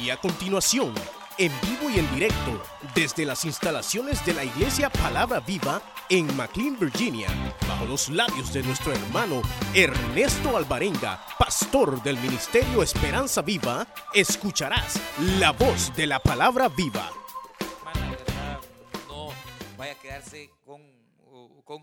Y a continuación, en vivo y en directo, desde las instalaciones de la Iglesia Palabra Viva en McLean, Virginia, bajo los labios de nuestro hermano Ernesto Alvarenga, pastor del Ministerio Esperanza Viva, escucharás la voz de la Palabra Viva. No vaya a quedarse con,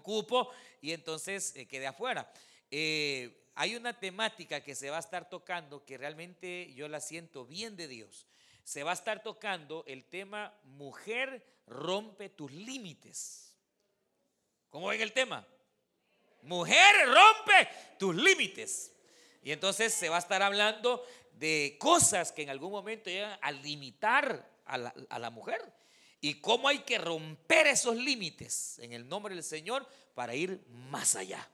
cupo y entonces eh, quede afuera. Eh, hay una temática que se va a estar tocando que realmente yo la siento bien de Dios. Se va a estar tocando el tema mujer rompe tus límites. ¿Cómo ven el tema? Mujer rompe tus límites. Y entonces se va a estar hablando de cosas que en algún momento llegan a limitar a la, a la mujer y cómo hay que romper esos límites en el nombre del Señor para ir más allá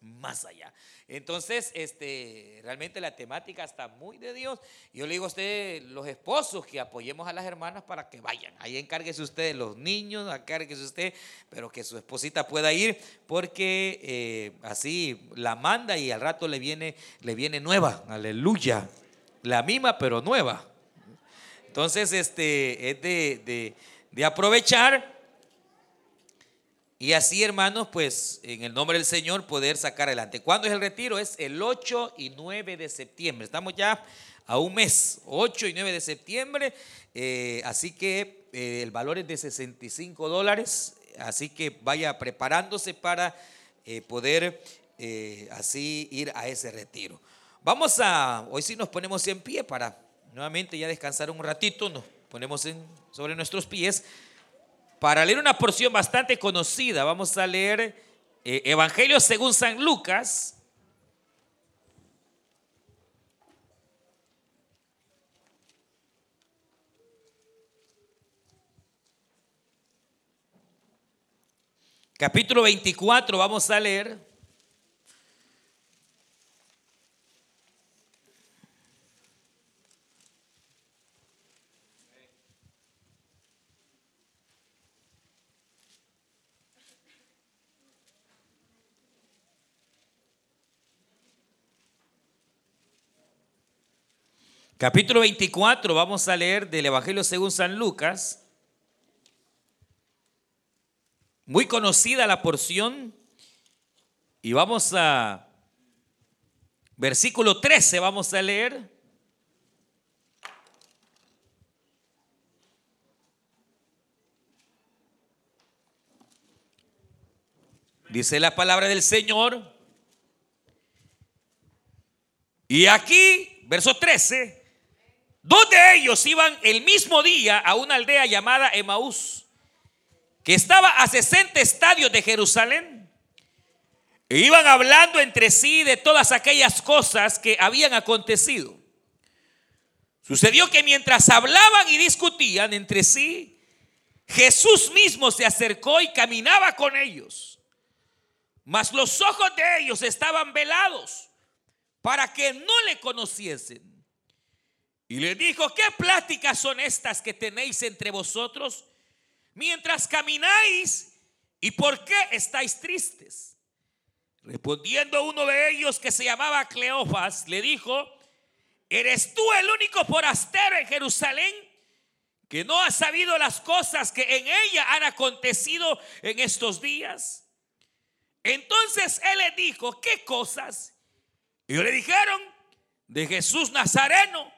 más allá. Entonces, este, realmente la temática está muy de Dios. Yo le digo a usted, los esposos, que apoyemos a las hermanas para que vayan. Ahí encárguese usted los niños, encárguese usted, pero que su esposita pueda ir, porque eh, así la manda y al rato le viene, le viene nueva. Aleluya. La misma, pero nueva. Entonces, este, es de, de aprovechar y así, hermanos, pues en el nombre del Señor poder sacar adelante. ¿Cuándo es el retiro? Es el 8 y 9 de septiembre. Estamos ya a un mes, 8 y 9 de septiembre. Eh, así que eh, el valor es de 65 dólares. Así que vaya preparándose para eh, poder así ir a ese retiro. Vamos a, hoy sí nos ponemos en pie para nuevamente ya descansar un ratito. Nos ponemos en, sobre nuestros pies. Para leer una porción bastante conocida, vamos a leer eh, Evangelio según San Lucas. Capítulo 24, vamos a leer. Capítulo 24, vamos a leer del Evangelio según San Lucas. Muy conocida la porción. Y vamos a versículo 13, vamos a leer. Dice la palabra del Señor. Y aquí, verso 13, Dos de ellos iban el mismo día a una aldea llamada Emaús, que estaba a 60 estadios de Jerusalén. E iban hablando entre sí de todas aquellas cosas que habían acontecido. Sucedió que mientras hablaban y discutían entre sí, Jesús mismo se acercó y caminaba con ellos. Mas los ojos de ellos estaban velados para que no le conociesen. Y le dijo, ¿qué pláticas son estas que tenéis entre vosotros mientras camináis? ¿Y por qué estáis tristes? Respondiendo uno de ellos que se llamaba Cleofas, le dijo, ¿eres tú el único forastero en Jerusalén que no ha sabido las cosas que en ella han acontecido en estos días? Entonces él le dijo, ¿qué cosas? Y le dijeron, de Jesús Nazareno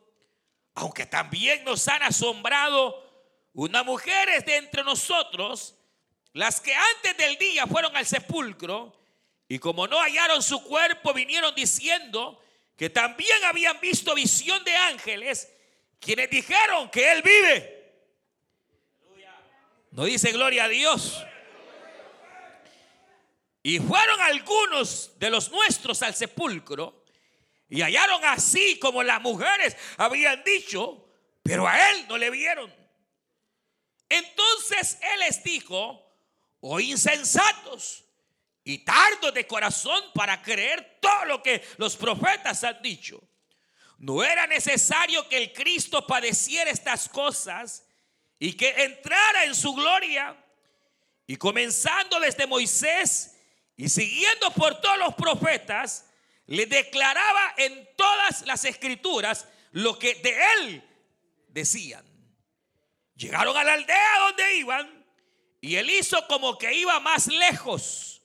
aunque también nos han asombrado unas mujeres de entre nosotros, las que antes del día fueron al sepulcro y como no hallaron su cuerpo, vinieron diciendo que también habían visto visión de ángeles, quienes dijeron que Él vive. No dice gloria a Dios. Y fueron algunos de los nuestros al sepulcro y hallaron así como las mujeres habían dicho, pero a él no le vieron. Entonces él les dijo, oh insensatos y tardos de corazón para creer todo lo que los profetas han dicho. No era necesario que el Cristo padeciera estas cosas y que entrara en su gloria. Y comenzando desde Moisés y siguiendo por todos los profetas, le declaraba en todas las escrituras lo que de él decían. Llegaron a la aldea donde iban y él hizo como que iba más lejos.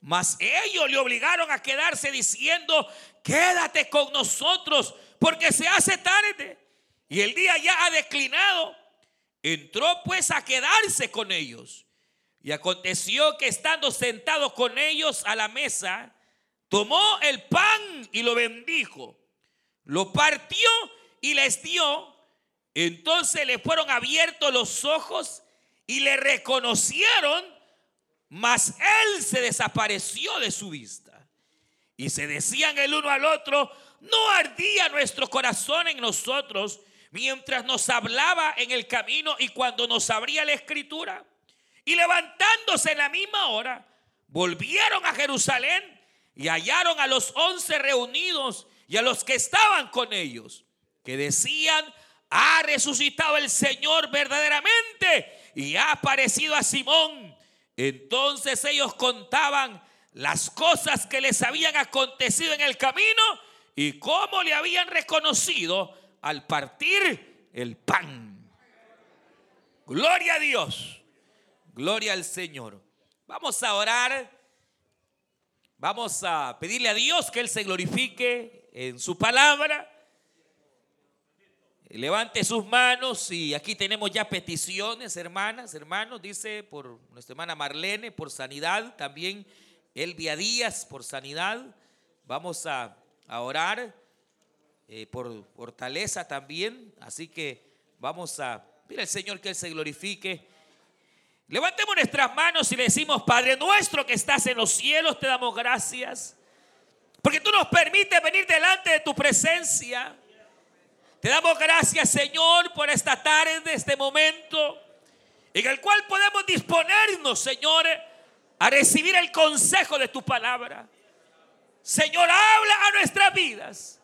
Mas ellos le obligaron a quedarse diciendo, quédate con nosotros porque se hace tarde y el día ya ha declinado. Entró pues a quedarse con ellos. Y aconteció que estando sentado con ellos a la mesa, tomó el pan y lo bendijo, lo partió y les dio. Entonces le fueron abiertos los ojos y le reconocieron, mas él se desapareció de su vista. Y se decían el uno al otro, no ardía nuestro corazón en nosotros mientras nos hablaba en el camino y cuando nos abría la escritura. Y levantándose en la misma hora, volvieron a Jerusalén y hallaron a los once reunidos y a los que estaban con ellos, que decían, ha resucitado el Señor verdaderamente y ha aparecido a Simón. Entonces ellos contaban las cosas que les habían acontecido en el camino y cómo le habían reconocido al partir el pan. Gloria a Dios, gloria al Señor. Vamos a orar, vamos a pedirle a Dios que Él se glorifique en su palabra. Levante sus manos y aquí tenemos ya peticiones, hermanas, hermanos, dice por nuestra hermana Marlene, por sanidad, también Elvia Díaz, por sanidad. Vamos a orar eh, por fortaleza también. Así que vamos a pedir al Señor que Él se glorifique. Levantemos nuestras manos y le decimos, Padre nuestro que estás en los cielos, te damos gracias. Porque tú nos permites venir delante de tu presencia. Te damos gracias, Señor, por esta tarde, este momento, en el cual podemos disponernos, Señor, a recibir el consejo de tu palabra. Señor, habla a nuestras vidas.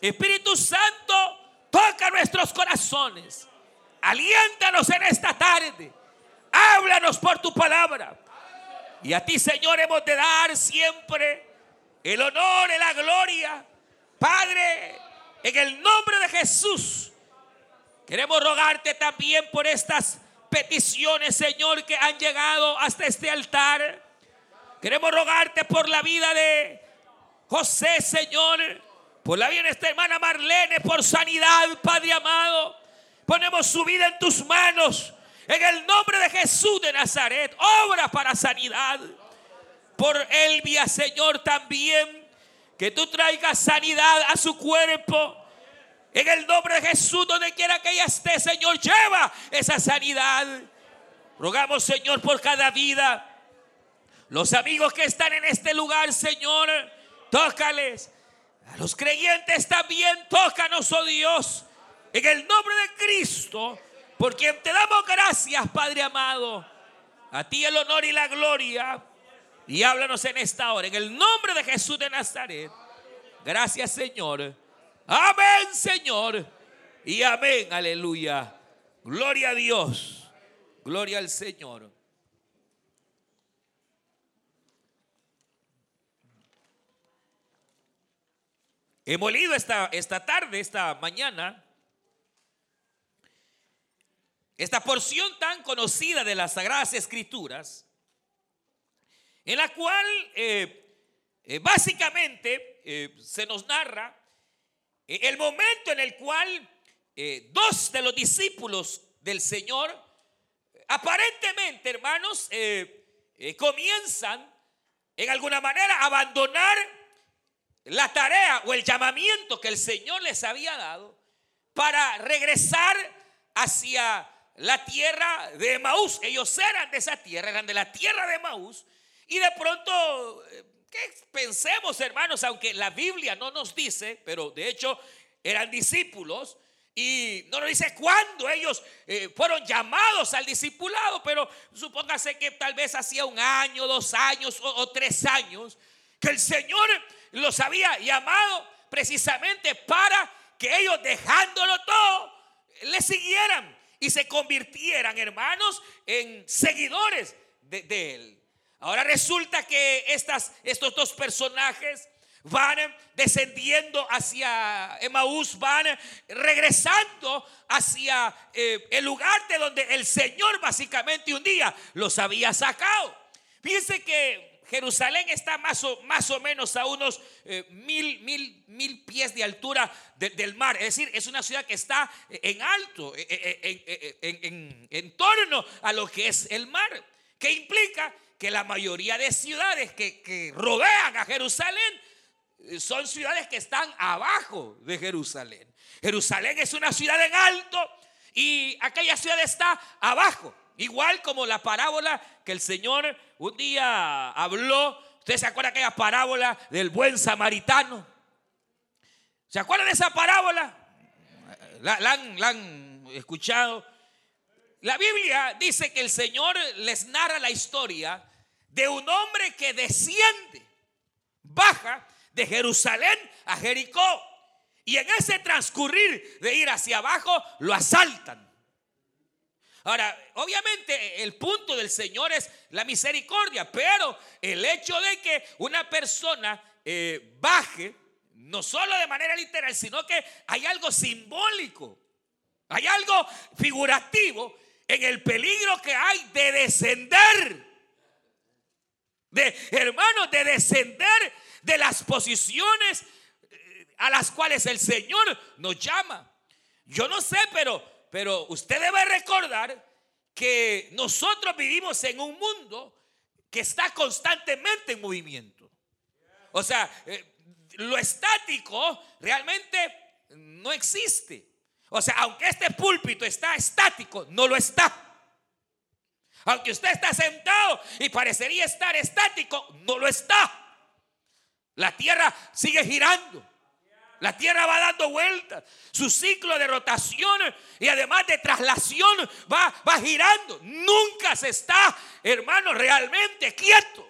Espíritu Santo, toca nuestros corazones. Aliéntanos en esta tarde. Háblanos por tu palabra. Y a ti, Señor, hemos de dar siempre el honor y la gloria. Padre, en el nombre de Jesús, queremos rogarte también por estas peticiones, Señor, que han llegado hasta este altar. Queremos rogarte por la vida de José, Señor, por la vida de esta hermana Marlene, por sanidad, Padre amado. Ponemos su vida en tus manos. En el nombre de Jesús de Nazaret, obra para sanidad. Por Elvia, Señor, también. Que tú traigas sanidad a su cuerpo. En el nombre de Jesús, donde quiera que ella esté, Señor, lleva esa sanidad. Rogamos, Señor, por cada vida. Los amigos que están en este lugar, Señor tócales. A los creyentes también tócanos, oh Dios, en el nombre de Cristo, por quien te damos gracias, Padre amado. A ti el honor y la gloria. Y háblanos en esta hora, en el nombre de Jesús de Nazaret. Gracias, Señor. Amén, Señor. Y amén, aleluya. Gloria a Dios. Gloria al Señor. Hemos leído esta, esta tarde, esta mañana, esta porción tan conocida de las Sagradas Escrituras, en la cual eh, eh, básicamente eh, se nos narra el momento en el cual dos de los discípulos del Señor, aparentemente, hermanos, comienzan en alguna manera a abandonar la tarea o el llamamiento que el Señor les había dado para regresar hacia la tierra de Maús. Ellos eran de esa tierra, eran de la tierra de Maús. Y de pronto, eh, ¿qué pensemos hermanos? Aunque la Biblia no nos dice, pero de hecho eran discípulos. Y no nos dice cuándo ellos eh, fueron llamados al discipulado, pero supóngase que tal vez hacía un año, dos años o, tres años, que el Señor los había llamado precisamente para que ellos dejándolo todo, le siguieran y se convirtieran, hermanos, en seguidores de, Él. Ahora resulta que estas, estos dos personajes van descendiendo hacia Emaús, van regresando hacia eh, el lugar de donde el Señor básicamente un día los había sacado. Fíjense que Jerusalén está más o, más o menos a unos eh, mil, mil, mil pies de altura del mar. Es decir, es una ciudad que está en alto, eh, en, en torno a lo que es el mar. Que implica que la mayoría de ciudades que, que rodean a Jerusalén son ciudades que están abajo de Jerusalén. Jerusalén es una ciudad en alto y aquella ciudad está abajo. Igual como la parábola que el Señor un día habló. ¿Usted se acuerda de aquella parábola del buen samaritano? ¿Se acuerdan de esa parábola? La, han, la han escuchado. La Biblia dice que el Señor les narra la historia de un hombre que desciende, baja de Jerusalén a Jericó. Y en ese transcurrir de ir hacia abajo, lo asaltan. Ahora, obviamente el punto del Señor es la misericordia, pero el hecho de que una persona eh, baje, no solo de manera literal, sino que hay algo simbólico, hay algo figurativo en el peligro que hay de descender. De hermanos, de descender de las posiciones eh, a las cuales el Señor nos llama. Yo no sé, pero, pero usted debe recordar que nosotros vivimos en un mundo que está constantemente en movimiento. O sea, eh, lo estático realmente no existe. O sea, aunque este púlpito está estático, no lo está. Aunque usted está sentado y parecería estar estático, no lo está. La tierra sigue girando. La tierra va dando vueltas. Su ciclo de rotación y además de traslación va, va girando. Nunca se está, hermano, realmente quieto.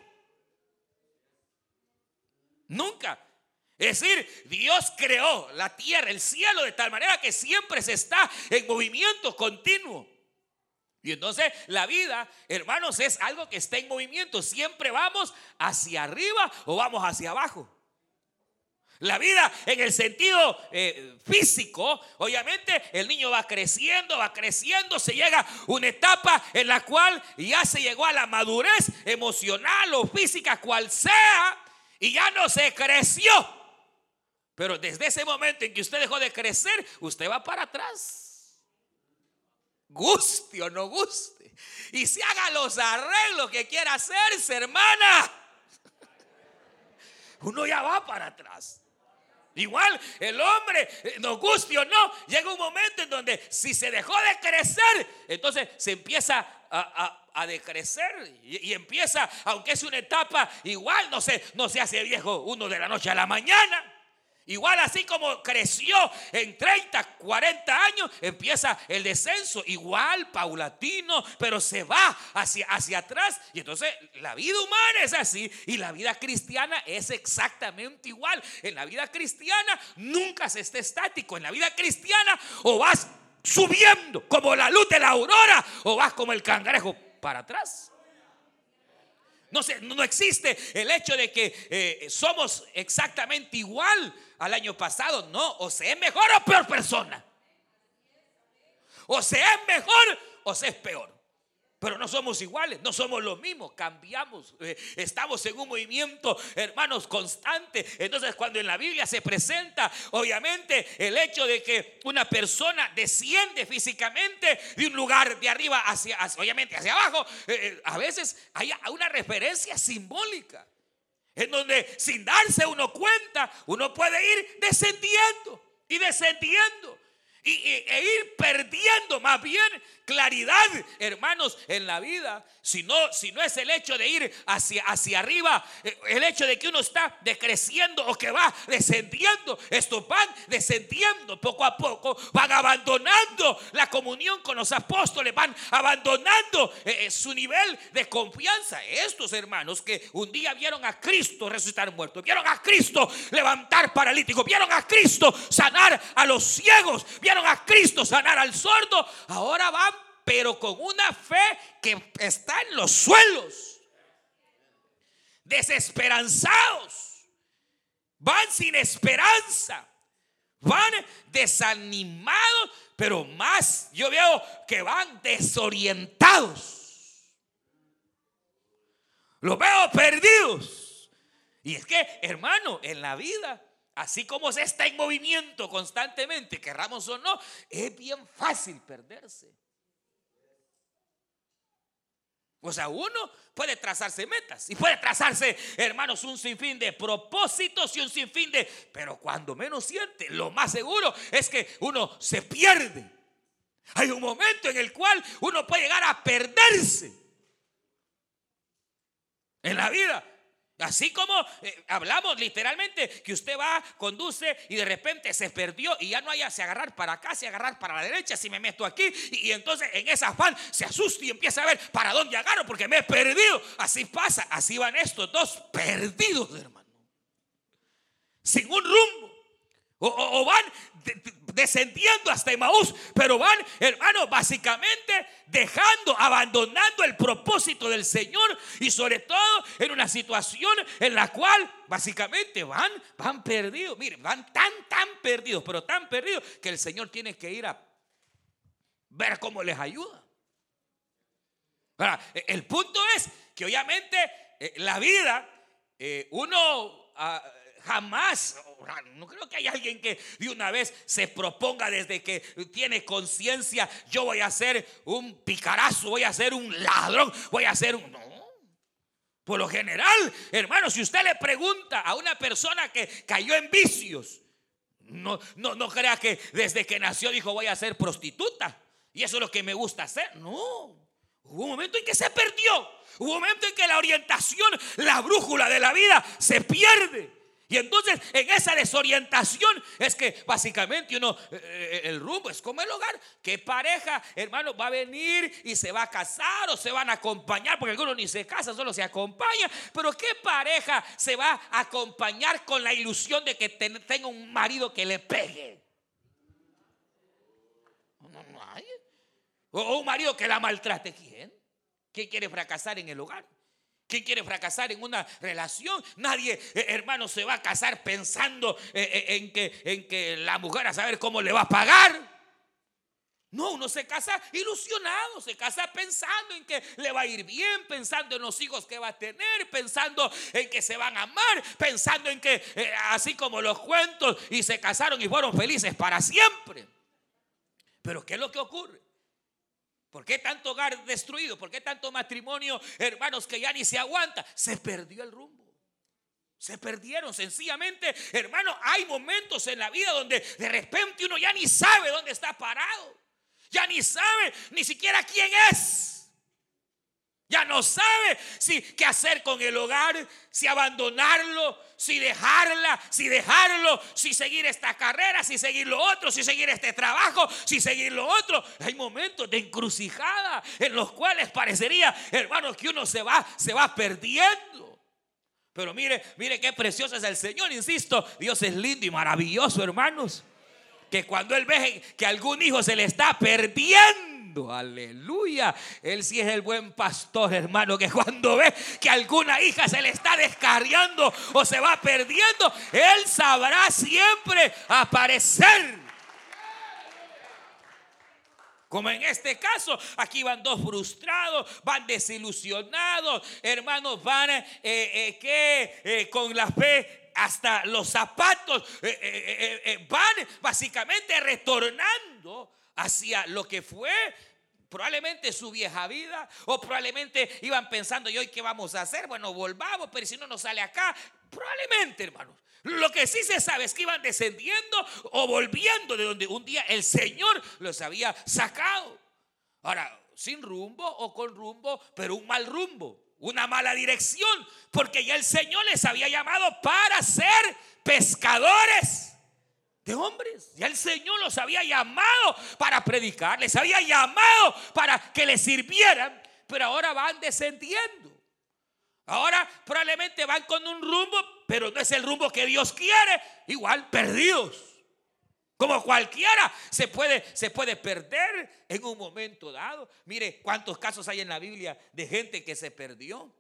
Nunca. Es decir, Dios creó la tierra, el cielo de tal manera que siempre se está en movimiento continuo. Y entonces la vida, hermanos, es algo que está en movimiento. Siempre vamos hacia arriba o vamos hacia abajo. La vida en el sentido eh, físico, obviamente el niño va creciendo, va creciendo, se llega a una etapa en la cual ya se llegó a la madurez emocional o física, cual sea, y ya no se creció. Pero desde ese momento en que usted dejó de crecer, usted va para atrás guste o no guste. Y si haga los arreglos que quiera hacerse, hermana. Uno ya va para atrás. Igual el hombre, eh, nos guste o no, llega un momento en donde si se dejó de crecer, entonces se empieza a, decrecer y, y, empieza, aunque es una etapa, igual no se, no se hace viejo uno de la noche a la mañana. Igual así como creció en 30, 40 años, empieza el descenso, igual paulatino, pero se va hacia, hacia atrás. Y entonces la vida humana es así y la vida cristiana es exactamente igual. En la vida cristiana nunca se está estático. En la vida cristiana o vas subiendo como la luz de la aurora o vas como el cangrejo para atrás. No, no existe el hecho de que eh, somos exactamente igual al año pasado. No, o se es mejor o peor persona. O se es mejor o se es peor. Pero no somos iguales, no somos los mismos, cambiamos, eh, estamos en un movimiento, hermanos, constante. Entonces cuando en la Biblia se presenta, obviamente, el hecho de que una persona desciende físicamente de un lugar de arriba hacia, obviamente, hacia abajo, eh, eh, a veces hay una referencia simbólica, en donde sin darse uno cuenta, uno puede ir descendiendo y descendiendo. Y, e ir perdiendo más bien claridad, hermanos, en la vida. Si no, si no es el hecho de ir hacia, hacia arriba, eh, el hecho de que uno está decreciendo o que va descendiendo, estos van descendiendo poco a poco, van abandonando la comunión con los apóstoles, van abandonando eh, eh, su nivel de confianza. Estos hermanos que un día vieron a Cristo resucitar muertos, vieron a Cristo levantar paralíticos, vieron a Cristo sanar a los ciegos, vieron a Cristo sanar al sordo, ahora van pero con una fe que está en los suelos. Desesperanzados. Van sin esperanza. Van desanimados, pero más yo veo que van desorientados. Los veo perdidos. Y es que, hermano, en la vida, así como se está en movimiento constantemente, querramos o no, es bien fácil perderse. O sea, uno puede trazarse metas y puede trazarse, hermanos, un sinfín de propósitos y un sinfín de... Pero cuando menos siente, lo más seguro es que uno se pierde. Hay un momento en el cual uno puede llegar a perderse en la vida. Así como eh, hablamos literalmente que usted va, conduce y de repente se perdió y ya no hay se agarrar para acá, se agarrar para la derecha, si me meto aquí y, entonces en esa afán se asusta y empieza a ver para dónde agarro porque me he perdido. Así pasa, así van estos dos perdidos, hermano. Sin un rumbo. O, van descendiendo hasta Emaús, pero van, hermano, básicamente dejando, abandonando el propósito del Señor y sobre todo en una situación en la cual básicamente van, van perdidos. Miren, van tan, tan perdidos, pero tan perdidos que el Señor tiene que ir a ver cómo les ayuda. Ahora, el punto es que obviamente eh, la vida, eh, uno... Ah, Jamás, no creo que haya alguien que de una vez se proponga desde que tiene conciencia, yo voy a ser un picarazo, voy a ser un ladrón, voy a ser un... No. Por lo general, hermano, si usted le pregunta a una persona que cayó en vicios, no, no, no crea que desde que nació dijo voy a ser prostituta. Y eso es lo que me gusta hacer. No. Hubo un momento en que se perdió. Hubo un momento en que la orientación, la brújula de la vida se pierde. Y entonces en esa desorientación es que básicamente uno, eh, eh, el rumbo es como el hogar. ¿Qué pareja, hermano, va a venir y se va a casar o se van a acompañar? Porque algunos ni se casan, solo se acompañan. Pero ¿qué pareja se va a acompañar con la ilusión de que tenga un marido que le pegue? No, no hay. O un marido que la maltrate. ¿Quién? ¿Quién quiere fracasar en el hogar? ¿Quién quiere fracasar en una relación? Nadie, eh, hermano, se va a casar pensando eh, eh, en, que, en que la mujer a saber cómo le va a pagar. No, uno se casa ilusionado, se casa pensando en que le va a ir bien, pensando en los hijos que va a tener, pensando en que se van a amar, pensando en que así como los cuentos y se casaron y fueron felices para siempre. Pero ¿qué es lo que ocurre? ¿Por qué tanto hogar destruido? ¿Por qué tanto matrimonio, hermanos, que ya ni se aguanta? Se perdió el rumbo. Se perdieron sencillamente, hermanos, hay momentos en la vida donde de repente uno ya ni sabe dónde está parado. Ya ni sabe ni siquiera quién es. Ya no sabe si qué hacer con el hogar, si abandonarlo, si dejarla, si dejarlo, si seguir esta carrera, si seguir lo otro, si seguir este trabajo, si seguir lo otro. Hay momentos de encrucijada en los cuales parecería, hermanos, que uno se va, se va perdiendo. Pero mire, mire qué precioso es el Señor, insisto, Dios es lindo y maravilloso, hermanos. Que cuando Él ve que algún hijo se le está perdiendo, Aleluya. Él sí es el buen pastor, hermano, que cuando ve que alguna hija se le está descarriando o se va perdiendo, Él sabrá siempre aparecer. Como en este caso, aquí van dos frustrados, van desilusionados, hermanos, van eh, eh, que eh, con la fe hasta los zapatos van básicamente retornando hacia lo que fue probablemente su vieja vida, o probablemente iban pensando, ¿y hoy qué vamos a hacer? Bueno, volvamos, pero si no nos sale acá, probablemente, hermanos. Lo que sí se sabe es que iban descendiendo o volviendo de donde un día el Señor los había sacado. Ahora, sin rumbo o con rumbo, pero un mal rumbo, una mala dirección, porque ya el Señor les había llamado para ser pescadores de hombres. Ya el Señor los había llamado para predicar, les había llamado para que les sirvieran, pero ahora van descendiendo. Ahora probablemente van con un rumbo, pero no es el rumbo que Dios quiere, igual perdidos. Como cualquiera se puede, se puede perder en un momento dado. Mire cuántos casos hay en la Biblia de gente que se perdió.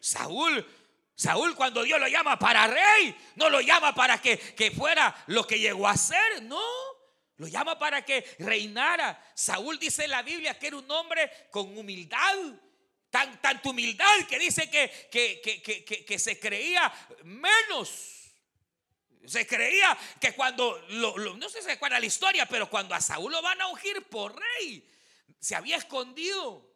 Saúl Saúl cuando Dios lo llama para rey, no lo llama para que, fuera lo que llegó a ser, no. Lo llama para que reinara. Saúl dice en la Biblia que era un hombre con humildad. Tan, tanta humildad que dice que, que, se creía menos. Se creía que cuando, no sé si se acuerda la historia, pero cuando a Saúl lo van a ungir por rey, se había escondido.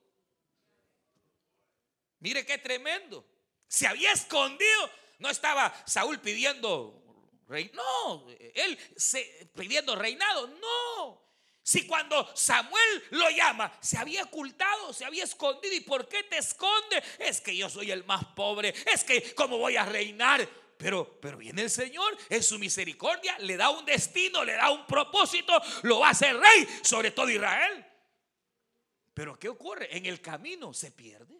Mire qué tremendo. Se había escondido. No estaba Saúl pidiendo. No, él se, pidiendo reinado. No. Si cuando Samuel lo llama, se había ocultado, se había escondido. ¿Y por qué te esconde? Es que yo soy el más pobre. Es que cómo voy a reinar. Pero, pero viene el Señor en su misericordia, le da un destino, le da un propósito, lo va a hacer rey sobre todo Israel. Pero ¿qué ocurre? En el camino se pierde.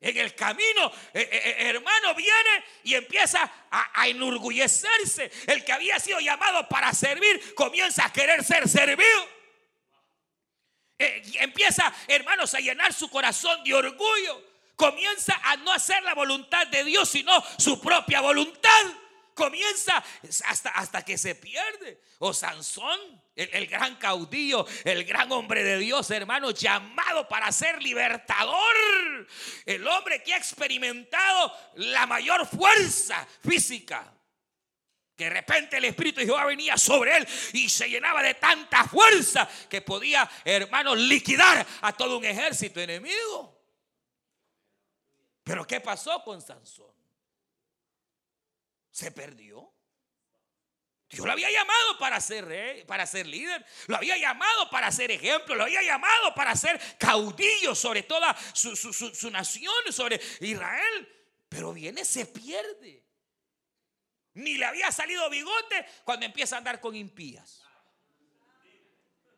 En el camino, eh, eh, eh, hermano, viene y empieza a, enorgullecerse. El que había sido llamado para servir comienza a querer ser servido. empieza, hermanos, a llenar su corazón de orgullo. Comienza a no hacer la voluntad de Dios, sino su propia voluntad comienza hasta, hasta que se pierde. O Sansón, el, gran caudillo, el gran hombre de Dios, hermano, llamado para ser libertador. El hombre que ha experimentado la mayor fuerza física. Que de repente el Espíritu de Jehová venía sobre él y se llenaba de tanta fuerza que podía, hermano, liquidar a todo un ejército enemigo. Pero ¿qué pasó con Sansón? Se perdió. Dios lo había llamado para ser rey, para ser líder, lo había llamado para ser ejemplo, lo había llamado para ser caudillo sobre toda su, su nación, sobre Israel. Pero viene, se pierde. Ni le había salido bigote cuando empieza a andar con impías.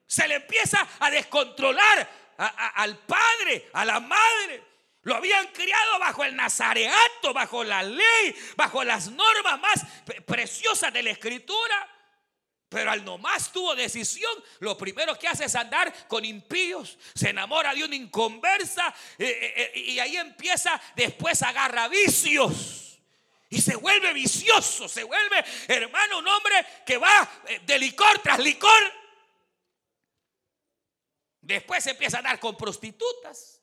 Se le empieza a descontrolar al padre, a la madre. Lo habían criado bajo el nazareato, bajo la ley, bajo las normas más preciosas de la escritura. Pero al nomás tuvo decisión, lo primero que hace es andar con impíos. Se enamora de una inconversa eh, eh, eh, y ahí empieza, después agarra vicios. Y se vuelve vicioso, se vuelve, hermano, un hombre que va de licor tras licor. Después empieza a andar con prostitutas.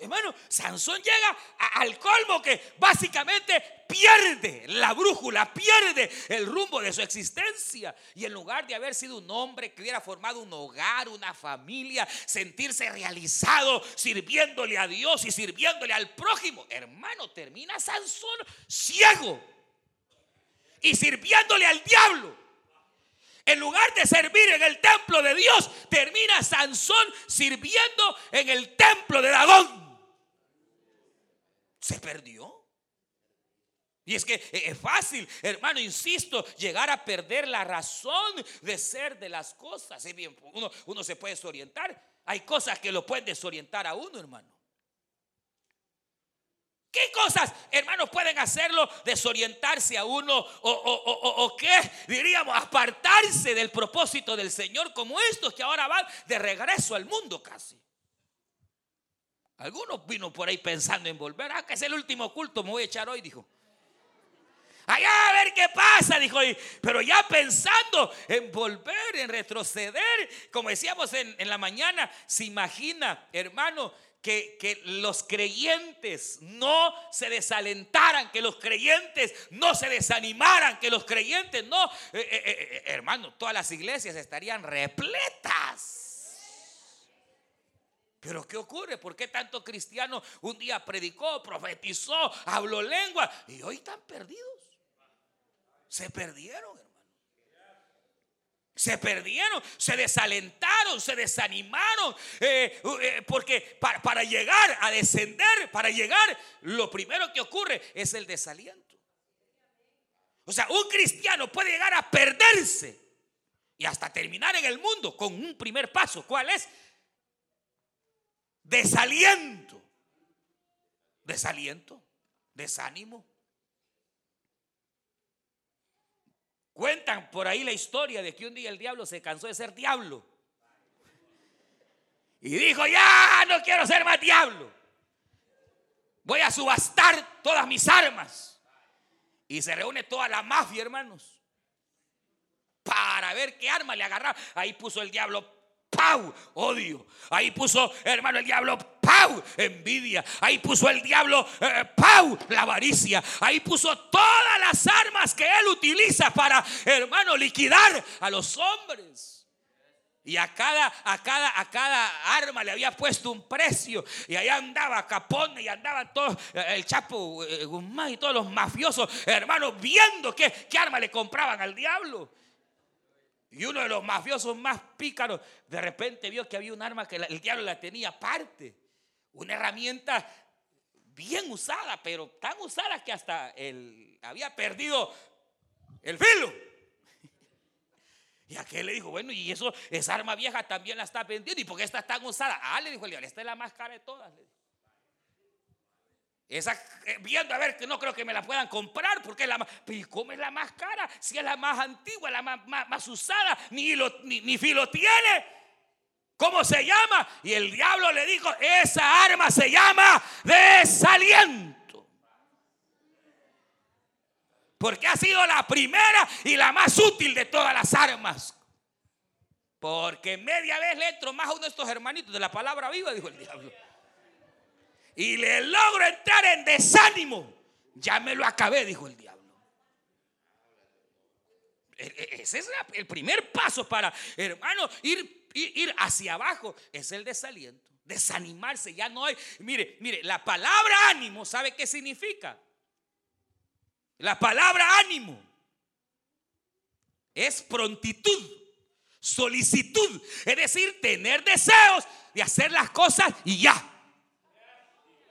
Hermano, Sansón llega al colmo que básicamente pierde la brújula, pierde el rumbo de su existencia. Y en lugar de haber sido un hombre que hubiera formado un hogar, una familia, sentirse realizado sirviéndole a Dios y sirviéndole al prójimo, hermano, termina Sansón ciego y sirviéndole al diablo. En lugar de servir en el templo de Dios, termina Sansón sirviendo en el templo de Dagón se perdió. Y es que eh, es fácil, hermano, insisto, llegar a perder la razón de ser de las cosas. bien, uno, uno se puede desorientar. Hay cosas que lo pueden desorientar a uno, hermano. ¿Qué cosas, hermano, pueden hacerlo desorientarse a uno o, o, qué, diríamos, apartarse del propósito del Señor como estos que ahora van de regreso al mundo casi? Algunos vino por ahí pensando en volver. Ah, que es el último culto, me voy a echar hoy, dijo. Allá a ver qué pasa, dijo. Pero ya pensando en volver, en retroceder, como decíamos en, la mañana, se imagina, hermano, que, que, los creyentes no se desalentaran, que los creyentes no se desanimaran, que los creyentes no, eh, eh, eh, hermano, todas las iglesias estarían repletas. Pero ¿qué ocurre? ¿Por qué tanto cristiano un día predicó, profetizó, habló lengua y hoy están perdidos? Se perdieron, hermano. Se perdieron, se desalentaron, se desanimaron. Eh, eh, porque para, para llegar a descender, para llegar, lo primero que ocurre es el desaliento. O sea, un cristiano puede llegar a perderse y hasta terminar en el mundo con un primer paso. ¿Cuál es? Desaliento. Desaliento. Desánimo. Cuentan por ahí la historia de que un día el diablo se cansó de ser diablo. Y dijo, ya no quiero ser más diablo. Voy a subastar todas mis armas. Y se reúne toda la mafia, hermanos. Para ver qué arma le agarraba. Ahí puso el diablo ¡Pau! Odio. Ahí puso, hermano, el diablo, ¡pau! Envidia. Ahí puso el diablo, eh, ¡pau! La avaricia. Ahí puso todas las armas que él utiliza para, hermano, liquidar a los hombres. Y a cada, a cada, a cada arma le había puesto un precio. Y ahí andaba Capone y andaban todos, eh, el Chapo eh, Guzmán y todos los mafiosos, hermanos, viendo qué, qué arma le compraban al diablo. Y uno de los mafiosos más pícaros de repente vio que había un arma que el diablo la tenía aparte. Una herramienta bien usada, pero tan usada que hasta él había perdido el filo. Y aquel le dijo, bueno, y eso, esa arma vieja también la está vendiendo. ¿Y por qué está tan usada? Ah, le dijo el diablo, esta es la más cara de todas. Esa, eh, viendo a ver que no creo que me la puedan comprar porque es la más. Pero ¿cómo es la más cara? Si es la más antigua, la más, más, usada, ni, ni, ni tiene. ¿Cómo se llama? Y el diablo le dijo: Esa arma se llama desaliento. Porque ha sido la primera y la más útil de todas las armas. Porque media vez le entro más a uno de estos hermanitos de la palabra viva, dijo el diablo y le logro entrar en desánimo, ya me lo acabé, dijo el diablo. E, e, ese es el primer paso para, hermano, ir, ir, hacia abajo. Es el desaliento, desanimarse. Ya no hay. Mire, mire, la palabra ánimo, ¿sabe qué significa? La palabra ánimo es prontitud, solicitud, es decir, tener deseos de hacer las cosas y ya.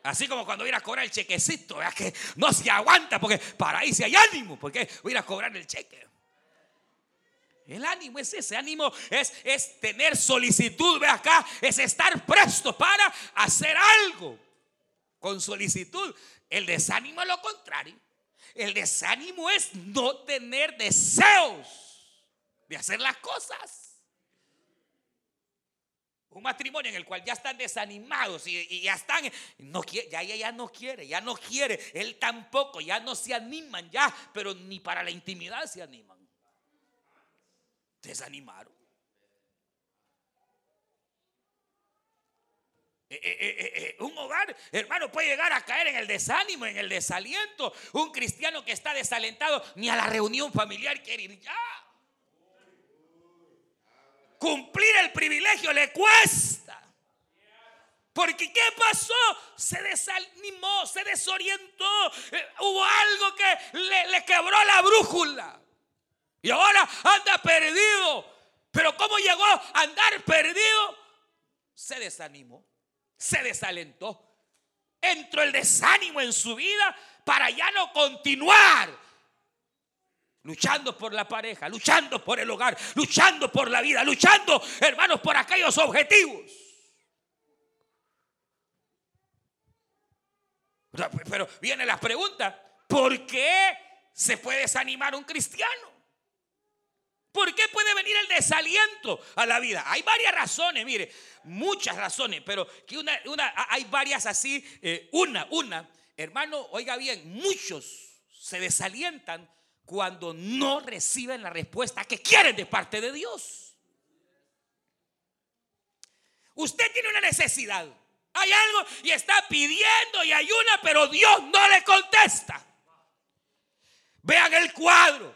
Así como cuando voy a cobrar el chequecito, es que no se aguanta porque para ahí si hay ánimo, porque voy a cobrar el cheque. El ánimo es ese, ánimo es, es tener solicitud, ve acá, es estar presto para hacer algo con solicitud. El desánimo es lo contrario. El desánimo es no tener deseos de hacer las cosas. Un matrimonio en el cual ya están desanimados y, ya están, no ya ella ya no quiere, ya no quiere, él tampoco, ya no se animan ya, pero ni para la intimidad se animan. Desanimaron. Eh, eh, eh, un hogar, hermano, puede llegar a caer en el desánimo, en el desaliento. Un cristiano que está desalentado, ni a la reunión familiar quiere ir ya cumplir el privilegio le cuesta. Porque ¿qué pasó? Se desanimó, se desorientó. Eh, hubo algo que le, le, quebró la brújula. Y ahora anda perdido. Pero ¿cómo llegó a andar perdido? Se desanimó, se desalentó. Entró el desánimo en su vida para ya no continuar luchando por la pareja, luchando por el hogar, luchando por la vida, luchando, hermanos, por aquellos objetivos. Pero viene la pregunta, ¿por qué se puede desanimar un cristiano? ¿Por qué puede venir el desaliento a la vida? Hay varias razones, mire, muchas razones, pero que una, una hay varias así. Eh, una, una, hermano, oiga bien, muchos se desalientan cuando no reciben la respuesta que quieren de parte de Dios. Usted tiene una necesidad. Hay algo y está pidiendo y ayuna, pero Dios no le contesta. Vean el cuadro.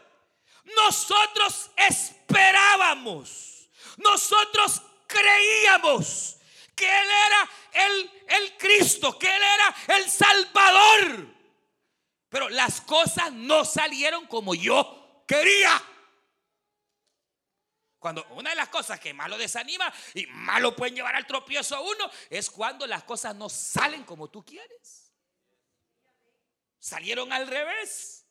Nosotros esperábamos, nosotros creíamos que Él era el, el Cristo, que Él era el Salvador. Pero las cosas no salieron como yo quería. Cuando una de las cosas que más lo desanima y más lo pueden llevar al tropiezo a uno es cuando las cosas no salen como tú quieres. Salieron al revés.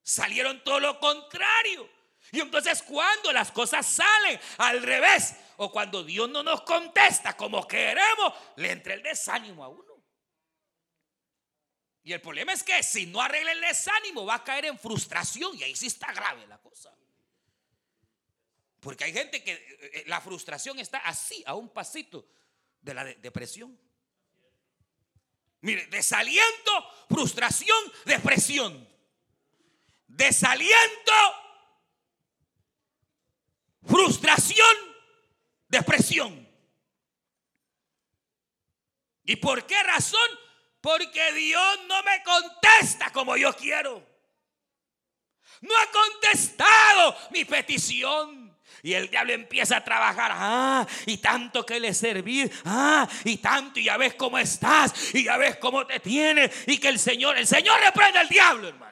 Salieron todo lo contrario. Y entonces cuando las cosas salen al revés o cuando Dios no nos contesta como queremos, le entra el desánimo a uno. Y el problema es que si no arregla el desánimo va a caer en frustración y ahí sí está grave la cosa. Porque hay gente que eh, eh, la frustración está así, a un pasito de la depresión. Mire, desaliento, frustración, depresión. Desaliento, frustración, depresión. ¿Y por qué razón? Porque Dios no me contesta como yo quiero. No ha contestado mi petición. Y el diablo empieza a trabajar. Ah, y tanto que le servir. Ah, y tanto. Y ya ves cómo estás. Y ya ves cómo te tiene. Y que el Señor, el Señor reprende al diablo, hermano.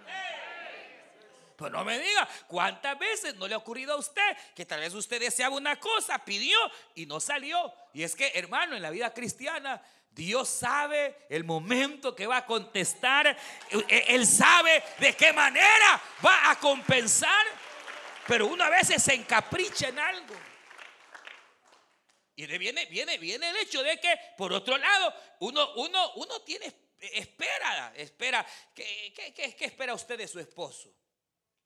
Pues no me diga, ¿cuántas veces no le ha ocurrido a usted que tal vez usted deseaba una cosa, pidió y no salió? Y es que, hermano, en la vida cristiana Dios sabe el momento que va a contestar. Él sabe de qué manera va a compensar. Pero uno a veces se encapricha en algo. Y viene, viene, viene el hecho de que, por otro lado, uno, uno, uno tiene, espera, espera. ¿Qué, qué, qué espera usted de su esposo?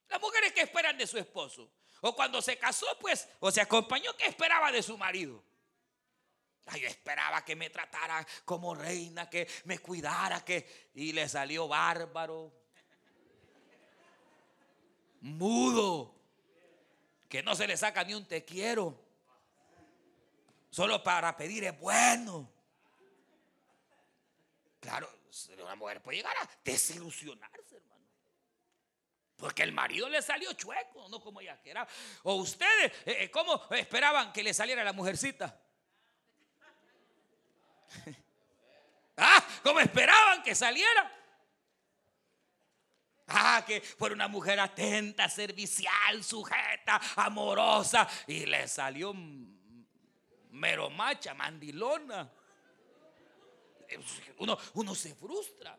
Las mujeres que esperan de su esposo. O cuando se casó, pues, o se acompañó, ¿qué esperaba de su marido? Yo esperaba que me tratara como reina, que me cuidara, que... Y le salió bárbaro. Mudo. Que no se le saca ni un te quiero. Solo para pedir es bueno. Claro, una mujer puede llegar a desilusionarse, hermano. Porque el marido le salió chueco, no como ella quiera. O ustedes, eh, eh, ¿cómo esperaban que le saliera la mujercita? ah, como esperaban que saliera. Ah, que fuera una mujer atenta, servicial, sujeta, amorosa. Y le salió meromacha, mandilona. Uno, uno se frustra.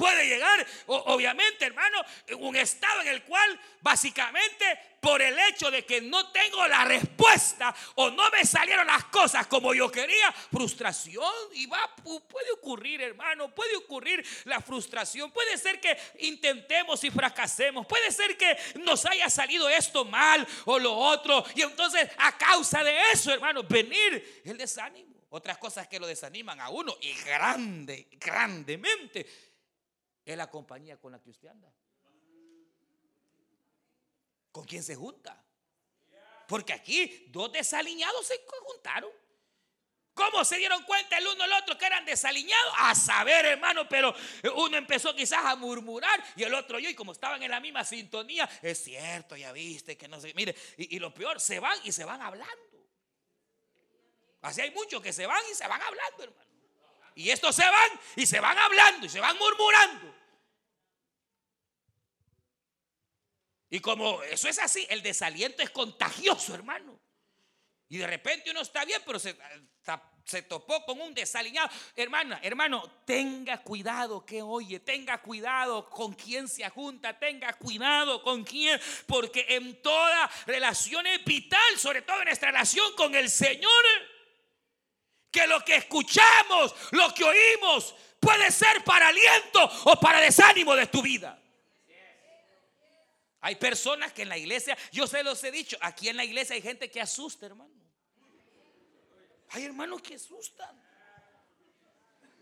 Puede llegar, obviamente, hermano, un estado en el cual básicamente por el hecho de que no tengo la respuesta o no me salieron las cosas como yo quería, frustración y va, puede ocurrir, hermano, puede ocurrir la frustración, puede ser que intentemos y fracasemos, puede ser que nos haya salido esto mal o lo otro. Y entonces a causa de eso, hermano, venir el desánimo. Otras cosas que lo desaniman a uno y grande, grandemente es la compañía con la que usted anda. ¿Con quién se junta? Porque aquí dos desaliñados se juntaron. ¿Cómo se dieron cuenta el uno el otro que eran desaliñados? A saber, hermano, pero uno empezó quizás a murmurar y el otro yo, y como estaban en la misma sintonía, es cierto, ya viste que no sé, mire, y, y lo peor, se van y se van hablando. Así hay muchos que se van y se van hablando, hermano. Y estos se van y se van hablando y se van murmurando. Y como eso es así, el desaliento es contagioso, hermano. Y de repente uno está bien, pero se, se topó con un desaliñado. Hermana, hermano, tenga cuidado que oye, tenga cuidado con quién se junta, tenga cuidado con quién, porque en toda relación es vital, sobre todo en nuestra relación con el Señor, que lo que escuchamos, lo que oímos, puede ser para aliento o para desánimo de tu vida. Hay personas que en la iglesia, yo se los he dicho, aquí en la iglesia hay gente que asusta, hermano. Hay hermanos que asustan.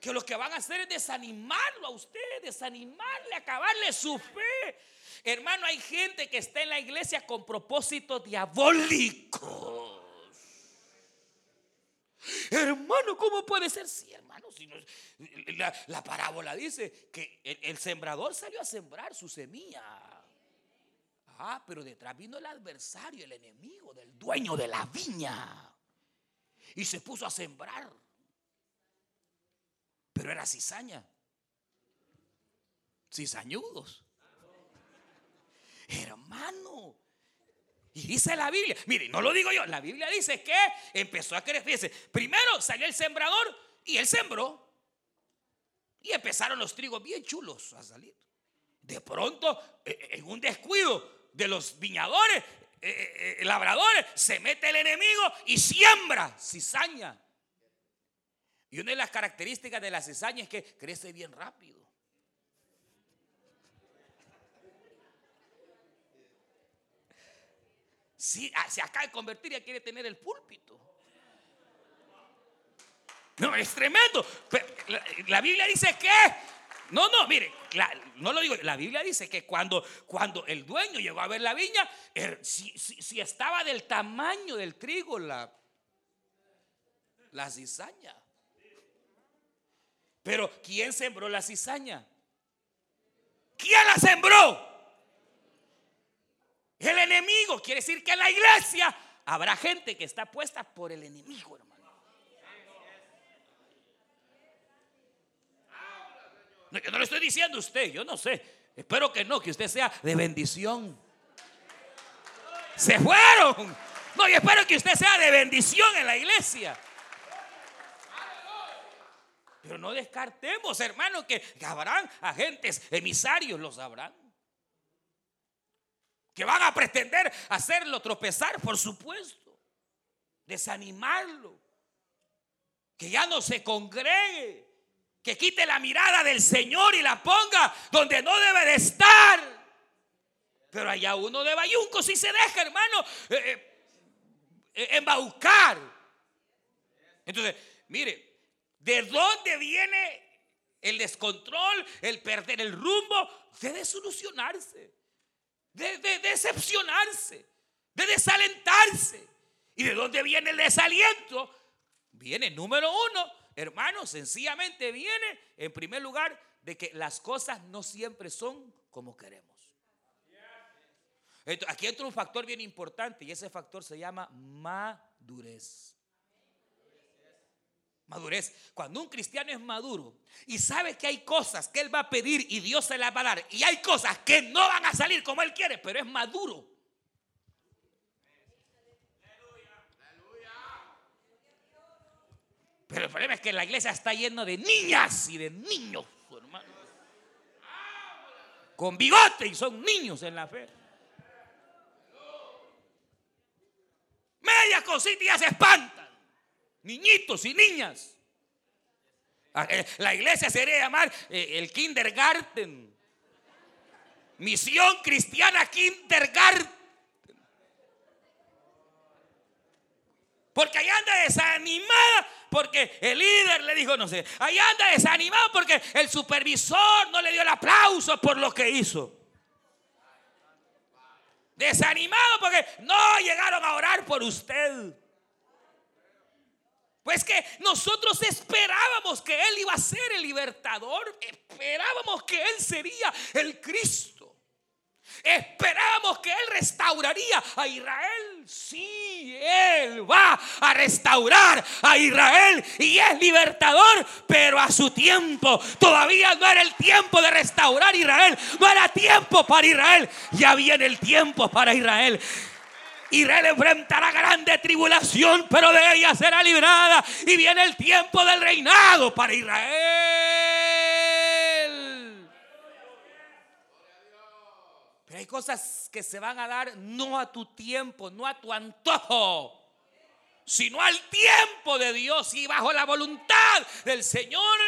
Que lo que van a hacer es desanimarlo a usted, desanimarle, acabarle su fe. Hermano, hay gente que está en la iglesia con propósitos diabólicos. Hermano, ¿cómo puede ser? Sí, hermano. Si la, parábola dice que el sembrador salió a sembrar su semilla. Ah, pero detrás vino el adversario, el enemigo del dueño de la viña. y se puso a sembrar. Pero era cizaña. Cizañudos. Hermano. Y dice la Biblia, mire, no lo digo yo, la Biblia dice que empezó a crecer. Primero salió el sembrador y él sembró. Y empezaron los trigos bien chulos a salir. De pronto, eh, eh, en un descuido de los viñadores, eh, labradores, se mete el enemigo y siembra cizaña. Y una de las características de la cizaña es que crece bien rápido. Si ah, se acaba de convertir y quiere tener el púlpito. No, es tremendo. la, Biblia dice que, no, no, mire, no lo digo, la Biblia dice que cuando, cuando el dueño llegó a ver la viña, er, si, estaba del tamaño del trigo la, la cizaña. Pero ¿quién sembró la cizaña? ¿Quién la sembró? El enemigo. Quiere decir que en la iglesia habrá gente que está puesta por el enemigo, hermano. No, yo no le estoy diciendo a usted, yo no sé. Espero que no, que usted sea de bendición. Se fueron. No, yo espero que usted sea de bendición en la iglesia. Pero no descartemos, hermano, que habrán agentes emisarios, los habrán. Que van a pretender hacerlo tropezar, por supuesto. Desanimarlo. Que ya no se congregue que quite la mirada del Señor y la ponga donde no debe de estar. Pero allá uno de Bayunco si se deja, hermano, eh, eh, eh, embaucar. Entonces, mire, ¿de dónde viene el descontrol, el perder el rumbo? De desilusionarse, de, de decepcionarse, de desalentarse. ¿Y de dónde viene el desaliento? Viene número uno Hermano, sencillamente viene en primer lugar de que las cosas no siempre son como queremos. Aquí entra un factor bien importante y ese factor se llama madurez. Madurez. Cuando un cristiano es maduro y sabe que hay cosas que él va a pedir y Dios se las va a dar y hay cosas que no van a salir como él quiere, pero es maduro. Pero el problema es que la iglesia está lleno de niñas y de niños, hermano. Con bigote y son niños en la fe. Media cosita y ya se espantan. Niñitos y niñas. Ah, eh, la iglesia se debería llamar eh, el kindergarten. Misión cristiana kindergarten. Porque ahí anda desanimada porque el líder le dijo no sé. Ahí anda desanimado porque el supervisor no le dio el aplauso por lo que hizo. Desanimado porque no llegaron a orar por usted. Pues que nosotros esperábamos que Él iba a ser el libertador. Esperábamos que Él sería el Cristo. Esperamos que Él restauraría a Israel. Sí, Él va a restaurar a Israel y es libertador, pero a su tiempo. Todavía no era el tiempo de restaurar Israel. No era tiempo para Israel. Ya viene el tiempo para Israel. Israel enfrentará grande tribulación, pero de ella será librada. Y viene el tiempo del reinado para Israel. Pero hay cosas que se van a dar no a tu tiempo, no a tu antojo, sino al tiempo de Dios y bajo la voluntad del Señor.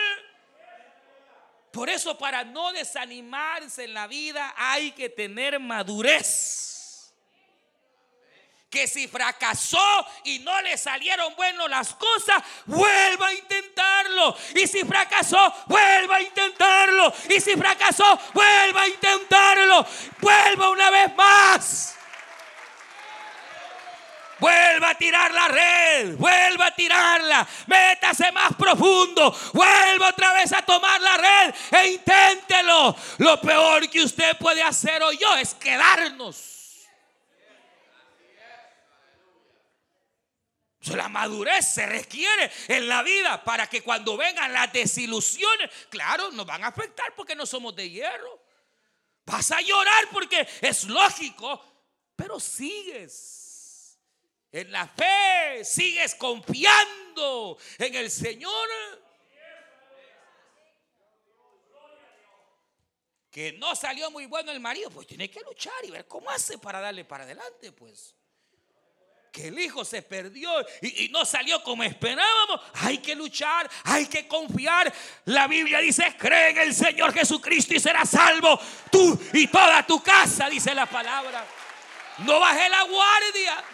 Por eso para no desanimarse en la vida hay que tener madurez que si fracasó y no le salieron buenas las cosas, vuelva a intentarlo. Y si fracasó, vuelva a intentarlo. Y si fracasó, vuelva a intentarlo. Vuelva una vez más. Vuelva a tirar la red, vuelva a tirarla, métase más profundo, vuelva otra vez a tomar la red e inténtelo. Lo peor que usted puede hacer hoy yo es quedarnos La madurez se requiere en la vida para que cuando vengan las desilusiones, claro, nos van a afectar porque no somos de hierro. Vas a llorar porque es lógico, pero sigues en la fe, sigues confiando en el Señor. Que no salió muy bueno el marido, pues tiene que luchar y ver cómo hace para darle para adelante, pues que el hijo se perdió y, no salió como esperábamos. Hay que luchar, hay que confiar. La Biblia dice, cree en el Señor Jesucristo y serás salvo tú y toda tu casa, dice la palabra. No baje la guardia.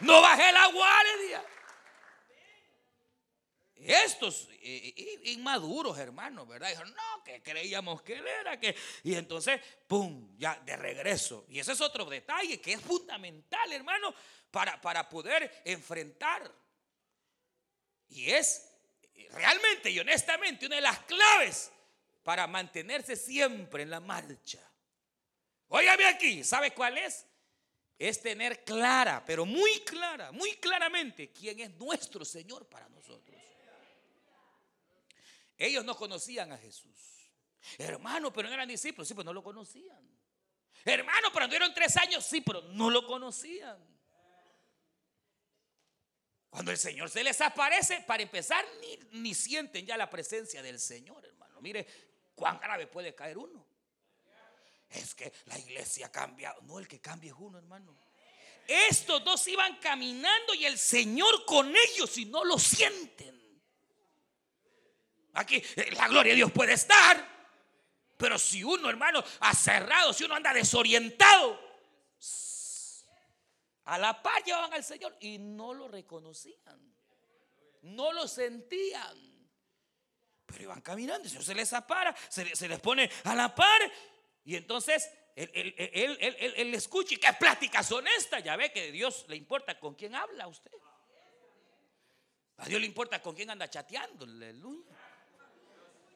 No baje la guardia. Estos inmaduros, hermanos, ¿verdad? Dijeron, no, que creíamos que él era, que... Y entonces, ¡pum!, ya de regreso. Y ese es otro detalle que es fundamental, hermano, para, para poder enfrentar. Y es realmente y honestamente una de las claves para mantenerse siempre en la marcha. Óigame aquí, ¿sabe cuál es? Es tener clara, pero muy clara, muy claramente quién es nuestro Señor para nosotros. Ellos no conocían a Jesús. Hermano, pero no eran discípulos, sí, pero no lo conocían. Hermano, pero anduvieron tres años, sí, pero no lo conocían. Cuando el Señor se les aparece, para empezar, ni, ni sienten ya la presencia del Señor, hermano. Mire cuán grave puede caer uno. Es que la iglesia ha cambiado. No, el que cambia es uno, hermano. Estos dos iban caminando y el Señor con ellos y no lo sienten. Aquí eh, la gloria de Dios puede estar. Pero si uno, hermano, ha cerrado, si uno anda desorientado, a la par llevaban al Señor y no lo reconocían. No lo sentían. Pero iban caminando, el Señor se les apara, se, les pone a la par. Y entonces él, él, él, escucha y qué pláticas son estas. Ya ve que a Dios le importa con quién habla usted. A Dios le importa con quién anda chateando. Aleluya.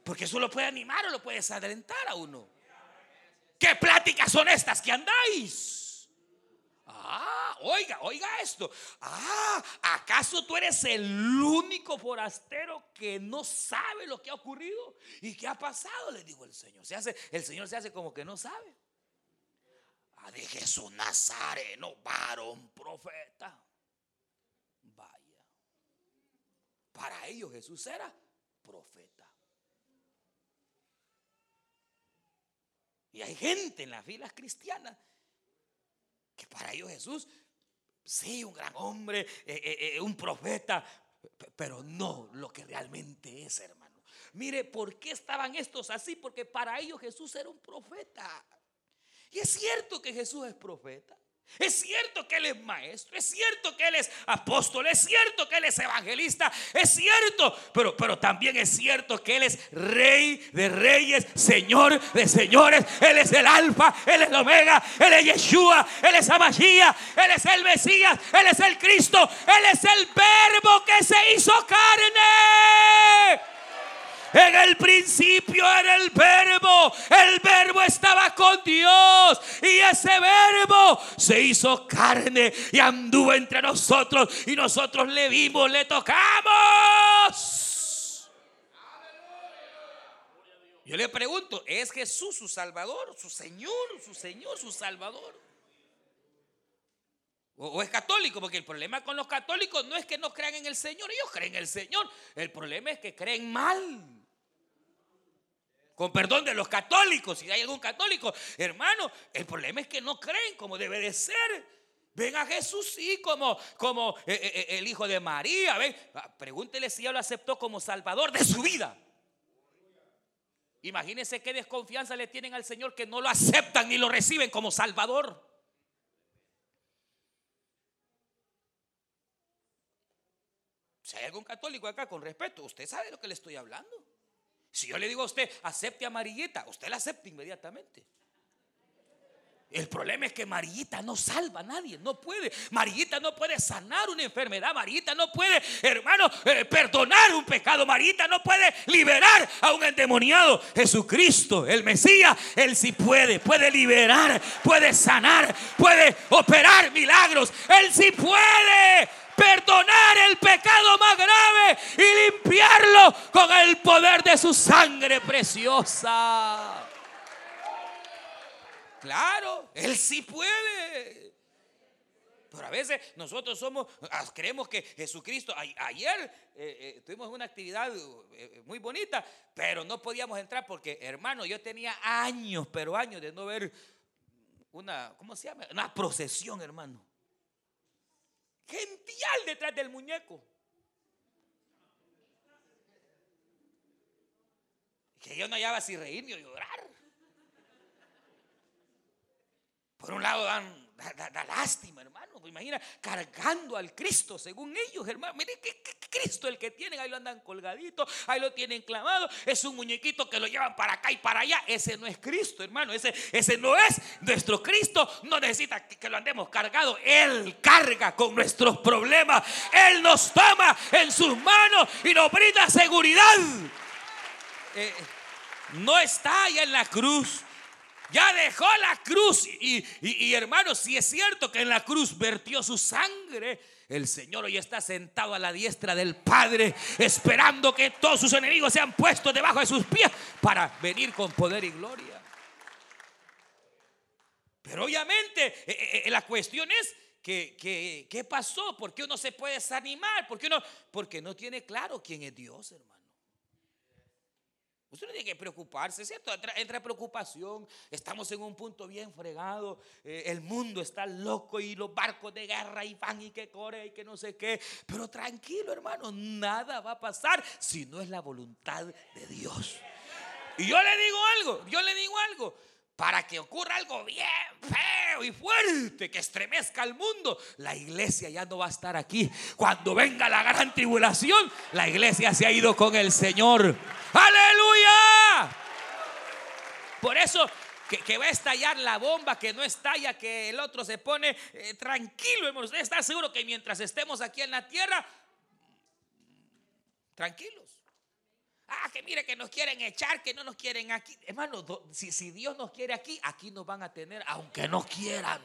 Porque eso lo puede animar o lo puede desalentar a uno. ¿Qué pláticas son estas que andáis? Ah, oiga, oiga esto. Ah, ¿acaso tú eres el único forastero que no sabe lo que ha ocurrido y qué ha pasado? Le dijo el Señor. Se hace, el Señor se hace como que no sabe. Ah, de Jesús Nazareno, varón profeta. Vaya. Para ellos Jesús era profeta. Y hay gente en las filas cristianas que para ellos Jesús, sí, un gran hombre, eh, eh, eh, un profeta, pero no lo que realmente es, hermano. Mire, ¿por qué estaban estos así? Porque para ellos Jesús era un profeta. Y es cierto que Jesús es profeta. Es cierto que Él es maestro, es cierto que Él es apóstol, es cierto que Él es evangelista, es cierto, pero, pero también es cierto que Él es rey de reyes, señor de señores, Él es el alfa, Él es el omega, Él es Yeshua, Él es Amashia, Él es el Mesías, Él es el Cristo, Él es el verbo que se hizo carne. En el principio era el verbo. El verbo estaba con Dios. Y ese verbo se hizo carne y anduvo entre nosotros. Y nosotros le vimos, le tocamos. Yo le pregunto, ¿es Jesús su Salvador, su Señor, su Señor, su Salvador? O, es católico, porque el problema con los católicos no es que no crean en el Señor, ellos creen en el Señor. El problema es que creen mal con perdón de los católicos, si hay algún católico, hermano, el problema es que no creen como debe de ser. Ven a Jesús, sí, como, como eh, eh, eh, el hijo de María. Ven, ah, pregúntele si él lo aceptó como salvador de su vida. Imagínense qué desconfianza le tienen al Señor que no lo aceptan ni lo reciben como salvador. Si hay algún católico acá con respeto, usted sabe de lo que le estoy hablando. Si yo le digo a usted, acepte a Marillita, usted la acepta inmediatamente. El problema es que Marillita no salva a nadie, no puede. Marillita no puede sanar una enfermedad, Marillita no puede, hermano, eh, perdonar un pecado, Marillita no puede liberar a un endemoniado. Jesucristo, el Mesías, Él sí puede, puede liberar, puede sanar, puede operar milagros, Él sí puede. Perdonar el pecado más grave y limpiarlo con el poder de su sangre preciosa. Claro, Él sí puede. Pero a veces nosotros somos, ah, creemos que Jesucristo, ayer eh, eh, tuvimos una actividad eh, muy bonita, pero no podíamos entrar porque, hermano, yo tenía años, pero años de no ver una, ¿cómo se llama? Una procesión, hermano. Gential detrás del muñeco. Que yo no hallaba si reír ni llorar. Por un lado dan Da, lástima, hermano. Pues imagina cargando al Cristo según ellos, hermano. Miren que, Cristo el que tienen, ahí lo andan colgadito, ahí lo tienen clavado. Es un muñequito que lo llevan para acá y para allá. Ese no es Cristo, hermano. Ese, ese no es nuestro Cristo. No necesita que, lo andemos cargado. Él carga con nuestros problemas. Él nos toma en sus manos y nos brinda seguridad. Eh, no está allá en la cruz ya dejó la cruz. Y, hermanos, si es cierto que en la cruz vertió su sangre, el Señor hoy está sentado a la diestra del Padre, esperando que todos sus enemigos sean puestos debajo de sus pies para venir con poder y gloria. Pero obviamente eh, eh, eh, la cuestión es que, ¿qué pasó? ¿Por qué uno se puede desanimar? ¿Por qué uno? Porque no tiene claro quién es Dios, hermano. Usted no tiene que preocuparse, ¿cierto? Entra, preocupación, estamos en un punto bien fregado, eh, el mundo está loco y los barcos de guerra y van y que corre y que no sé qué. Pero tranquilo, hermano, nada va a pasar si no es la voluntad de Dios. Y yo le digo algo, yo le digo algo para que ocurra algo bien feo y fuerte que estremezca al mundo, la iglesia ya no va a estar aquí. Cuando venga la gran tribulación, la iglesia se ha ido con el Señor. Aleluya. Por eso que, va a estallar la bomba, que no estalla, que el otro se pone eh, tranquilo. Estar seguro que mientras estemos aquí en la tierra, tranquilos. Ah, que mire que nos quieren echar, que no nos quieren aquí. Hermano, si, si Dios nos quiere aquí, aquí nos van a tener, aunque no quieran.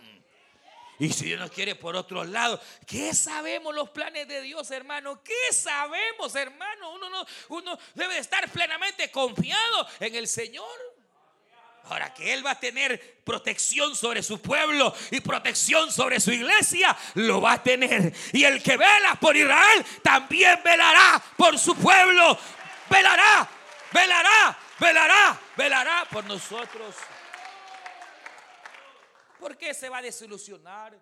Y si Dios nos quiere por otro lado, ¿qué sabemos los planes de Dios, hermano? ¿Qué sabemos, hermano? Uno, no, uno debe estar plenamente confiado en el Señor. Ahora que Él va a tener protección sobre su pueblo y protección sobre su iglesia, lo va a tener. Y el que vela por Israel también velará por su pueblo velará, velará, velará, velará por nosotros. ¿Por qué se va a desilusionar?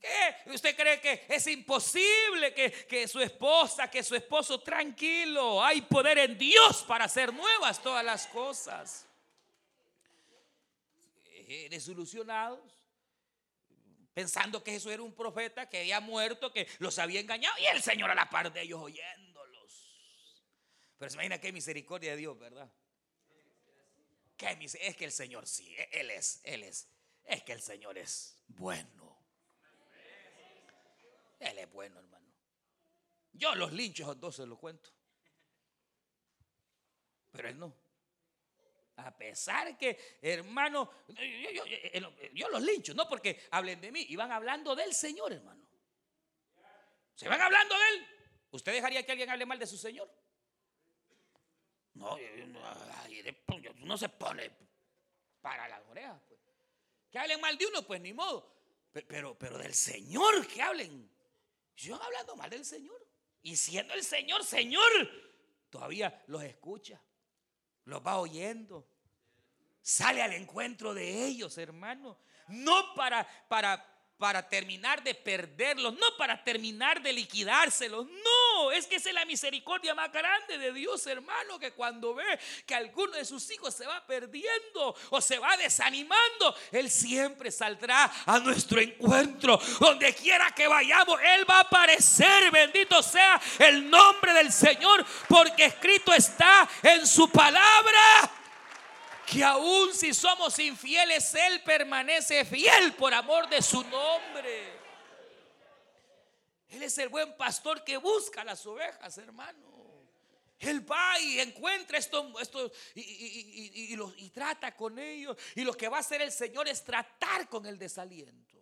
¿Qué? ¿Usted cree que es imposible que, que, su esposa, que su esposo, tranquilo, hay poder en Dios para hacer nuevas todas las cosas? Eh, desilusionados, pensando que Jesús era un profeta que había muerto, que los había engañado y el Señor a la par de ellos oyendo. Pero se imagina qué misericordia de Dios, ¿verdad? es que el Señor sí, e-, Él es, Él es. Es que el Señor es bueno. Él es bueno, hermano. Yo los linchos a dos se los cuento. Pero Él no. A pesar que, hermano, yo, los lincho, no porque hablen de mí, iban hablando del Señor, hermano. Se van hablando de Él. ¿Usted dejaría que alguien hable mal de su Señor? No, no se pone para las orejas. Pues. Que hablen mal de uno, pues ni modo. Pero, pero del Señor que hablen. Yo hablando mal del Señor. Y siendo el Señor, Señor, todavía los escucha. Los va oyendo. Sale al encuentro de ellos, hermano. No para, para, para terminar de perderlos, no para terminar de liquidárselos. No, es que es la misericordia más grande de Dios, hermano, que cuando ve que alguno de sus hijos se va perdiendo o se va desanimando, Él siempre saldrá a nuestro encuentro. Donde quiera que vayamos, Él va a aparecer. Bendito sea el nombre del Señor, porque escrito está en su palabra que aún si somos infieles, Él permanece fiel por amor de su nombre. Él es el buen pastor que busca las ovejas, hermano. Él va y encuentra esto, esto y, y, trata con ellos. Y lo que va a hacer el Señor es tratar con el desaliento.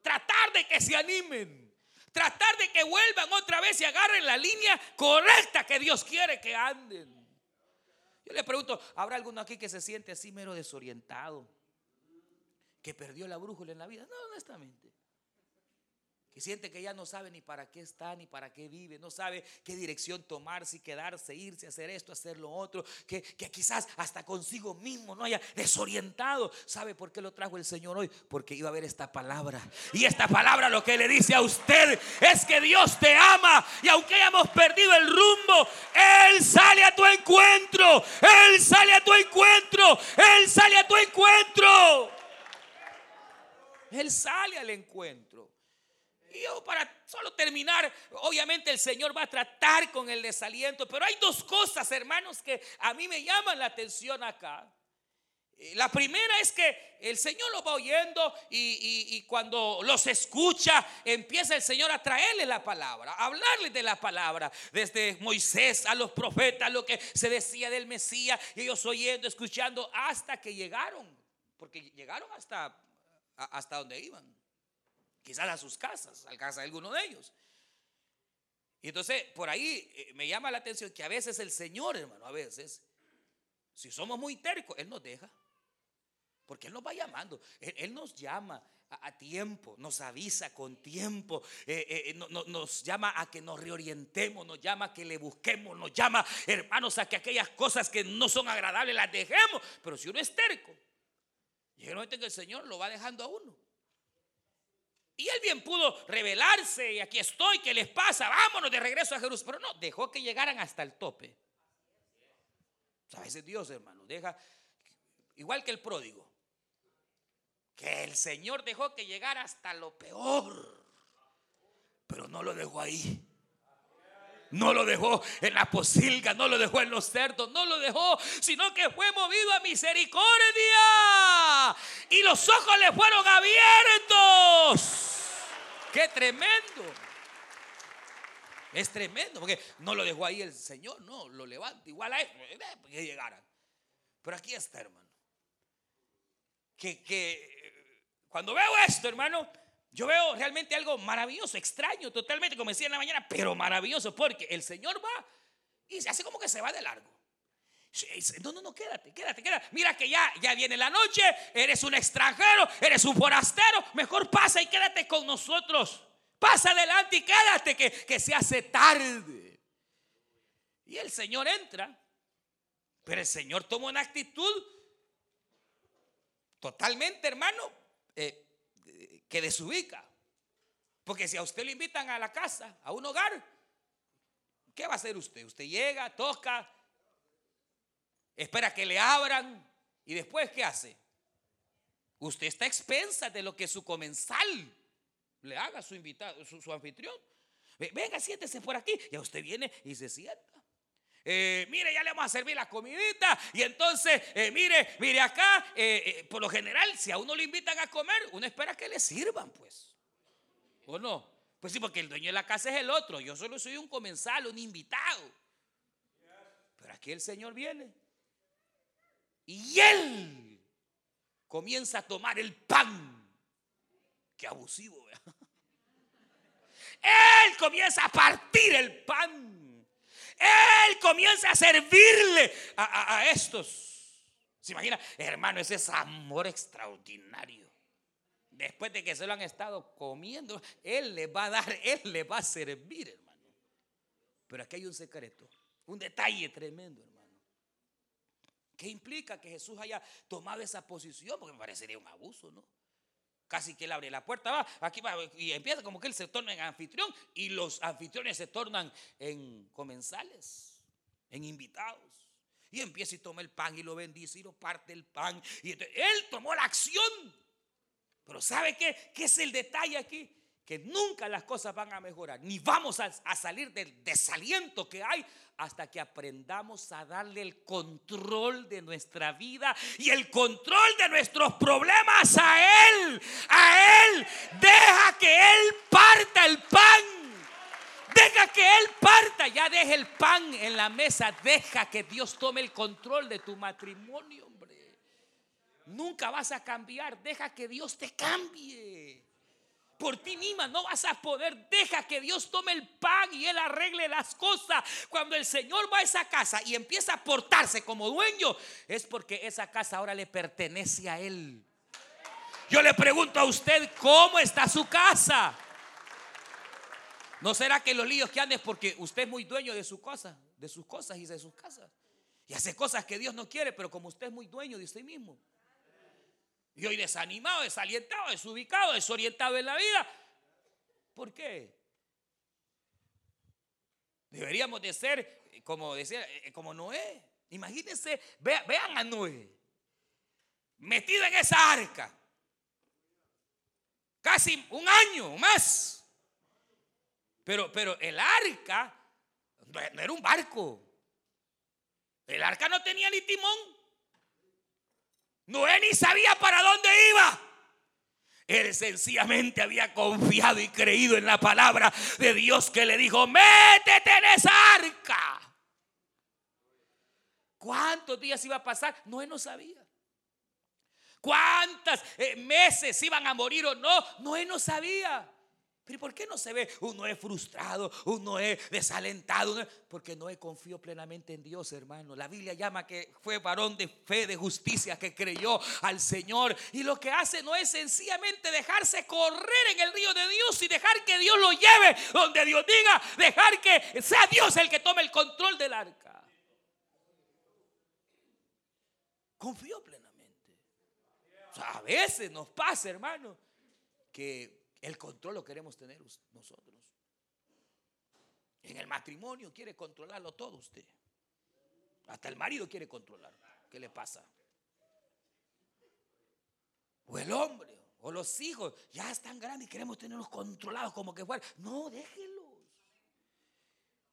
Tratar de que se animen. Tratar de que vuelvan otra vez y agarren la línea correcta que Dios quiere que anden. Yo le pregunto, ¿habrá alguno aquí que se siente así mero desorientado? Que perdió la brújula en la vida. No, honestamente que siente que ya no sabe ni para qué está, ni para qué vive, no sabe qué dirección tomar, si quedarse, irse, hacer esto, hacer lo otro, que, que quizás hasta consigo mismo no haya desorientado. ¿Sabe por qué lo trajo el Señor hoy? Porque iba a ver esta palabra. Y esta palabra lo que le dice a usted es que Dios te ama y aunque hayamos perdido el rumbo, Él sale a tu encuentro, Él sale a tu encuentro, Él sale a tu encuentro. Él sale al encuentro. Y yo para solo terminar, obviamente el Señor va a tratar con el desaliento, pero hay dos cosas, hermanos, que a mí me llaman la atención acá. Eh, la primera es que el Señor lo va oyendo y, cuando los escucha empieza el Señor a traerle la palabra, a hablarle de la palabra, desde Moisés a los profetas, lo que se decía del Mesías, y ellos oyendo, escuchando, hasta que llegaron, porque llegaron hasta, hasta donde iban quizás a sus casas, al casa de alguno de ellos. Y entonces por ahí eh, me llama la atención que a veces el Señor, hermano, a veces, si somos muy tercos, Él nos deja. Porque Él nos va llamando, Él, nos llama a, tiempo, nos avisa con tiempo, eh, eh, nos llama a que nos reorientemos, nos llama a que le busquemos, nos llama, hermanos, a que aquellas cosas que no son agradables las dejemos. Pero si uno es terco, llega el momento en que el Señor lo va dejando a uno. Y él bien pudo revelarse y aquí estoy, ¿qué les pasa? Vámonos de regreso a Jerusalén. Pero no, dejó que llegaran hasta el tope. a veces Dios, hermano, deja, igual que el pródigo, que el Señor dejó que llegara hasta lo peor, pero no lo dejó ahí. No lo dejó en la posilga, no lo dejó en los cerdos, no lo dejó, sino que fue movido a misericordia. Y los ojos le fueron abiertos. ¡Qué tremendo! Es tremendo, porque no lo dejó ahí el Señor, no, lo levanta igual a él, eh, que llegaran. Pero aquí está, hermano. Que, que cuando veo esto, hermano, yo veo realmente algo maravilloso, extraño, totalmente, como decía en la mañana, pero maravilloso, porque el Señor va y se hace como que se va de largo. No, no, no, quédate, quédate, quédate. Mira que ya, ya viene la noche, eres un extranjero, eres un forastero, mejor pasa y quédate con nosotros. Pasa adelante y quédate que, se hace tarde. Y el Señor entra, pero el Señor toma una actitud totalmente, hermano, eh, que desubica. Porque si a usted lo invitan a la casa, a un hogar, ¿qué va a hacer usted? Usted llega, toca, espera que le abran y después ¿qué hace? Usted está expensa de lo que su comensal le haga su invitado, su, anfitrión. Venga, siéntese por aquí. Y usted viene y se sienta. Eh, mire, ya le vamos a servir la comidita. Y entonces, eh, mire, mire acá, eh, por lo general, si a uno le invitan a comer, uno espera que le sirvan, pues. ¿O no? Pues sí, porque el dueño de la casa es el otro. Yo solo soy un comensal, un invitado. Pero aquí el Señor viene. Y él comienza a tomar el pan. Qué abusivo. Él comienza a partir el pan. Él comienza a servirle a, estos. ¿Se imagina? Hermano, ese es amor extraordinario. Después de que se lo han estado comiendo, Él le va a dar, Él le va a servir, hermano. Pero aquí hay un secreto, un detalle tremendo, hermano. ¿Qué implica que Jesús haya tomado esa posición? Porque me parecería un abuso, ¿no? Casi que él abre la puerta, va, aquí va, y empieza como que él se torna en anfitrión y los anfitriones se tornan en comensales, en invitados. Y empieza y toma el pan y lo bendice y lo parte el pan. Y él tomó la acción. Pero ¿sabe qué? ¿Qué es el detalle aquí? Que nunca las cosas van a mejorar, ni vamos a, salir del desaliento que hay hasta que aprendamos a darle el control de nuestra vida y el control de nuestros problemas a Él. A Él. Deja que Él parta el pan. Deja que Él parta. Ya deja el pan en la mesa. Deja que Dios tome el control de tu matrimonio, hombre. Nunca vas a cambiar. Deja que Dios te cambie. Por ti misma no vas a poder. Deja que Dios tome el pan y Él arregle las cosas. Cuando el Señor va a esa casa y empieza a portarse como dueño, es porque esa casa ahora le pertenece a Él. Yo le pregunto a usted, ¿cómo está su casa? ¿No será que los líos que andes porque usted es muy dueño de su cosa, de sus cosas y de sus casas? Y hace cosas que Dios no quiere, pero como usted es muy dueño de usted mismo. Y hoy desanimado, desalientado, desubicado, desorientado en la vida. ¿Por qué? Deberíamos de ser, como decía, eh, como Noé. Imagínense, vean, a Noé, metido en esa arca, casi un año más. Pero, pero el arca no era un barco. El arca no tenía ni timón. Noé ni sabía para dónde iba. Él sencillamente había confiado y creído en la palabra de Dios que le dijo, métete en esa arca. ¿Cuántos días iba a pasar? Noé no sabía. ¿Cuántos eh, meses iban a morir o no? Noé no sabía. Pero ¿por qué no se ve un Noé frustrado, un Noé desalentado? Porque Noé confió plenamente en Dios, hermano. La Biblia llama que fue varón de fe, de justicia, que creyó al Señor. Y lo que hace no es sencillamente dejarse correr en el río de Dios y dejar que Dios lo lleve donde Dios diga, dejar que sea Dios el que tome el control del arca. Confió plenamente. a veces nos pasa, hermano, que el control lo queremos tener nosotros. En el matrimonio quiere controlarlo todo usted. Hasta el marido quiere controlar. ¿Qué le pasa? O el hombre, o los hijos, ya están grandes y queremos tenerlos controlados como que fuera. No, déjenlos.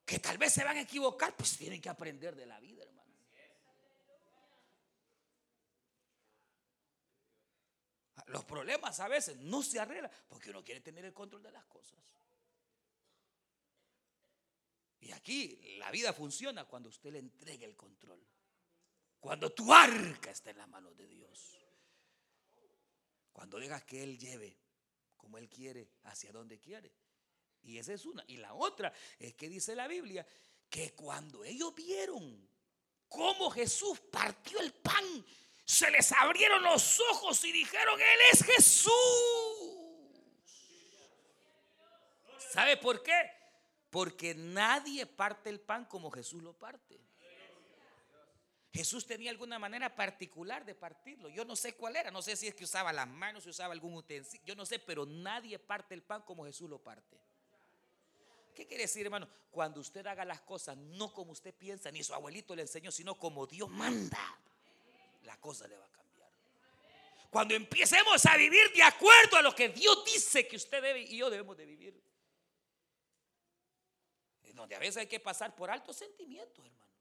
Que tal vez se van a equivocar, pues tienen que aprender de la vida, hermano. Los problemas a veces no se arreglan porque uno quiere tener el control de las cosas. Y aquí la vida funciona cuando usted le entrega el control. Cuando tu arca está en la mano de Dios. Cuando dejas que Él lleve como Él quiere, hacia donde quiere. Y esa es una. Y la otra es que dice la Biblia que cuando ellos vieron cómo Jesús partió el pan se les abrieron los ojos y dijeron, Él es Jesús. ¿Sabe por qué? Porque nadie parte el pan como Jesús lo parte. Jesús tenía alguna manera particular de partirlo. Yo no sé cuál era. No sé si es que usaba las manos, si usaba algún utensilio. Yo no sé, pero nadie parte el pan como Jesús lo parte. ¿Qué quiere decir, hermano? Cuando usted haga las cosas no como usted piensa, ni su abuelito le enseñó, sino como Dios manda la cosa le va a cambiar. Cuando empecemos a vivir de acuerdo a lo que Dios dice que usted debe y yo debemos de vivir. Donde a veces hay que pasar por altos sentimientos, hermano.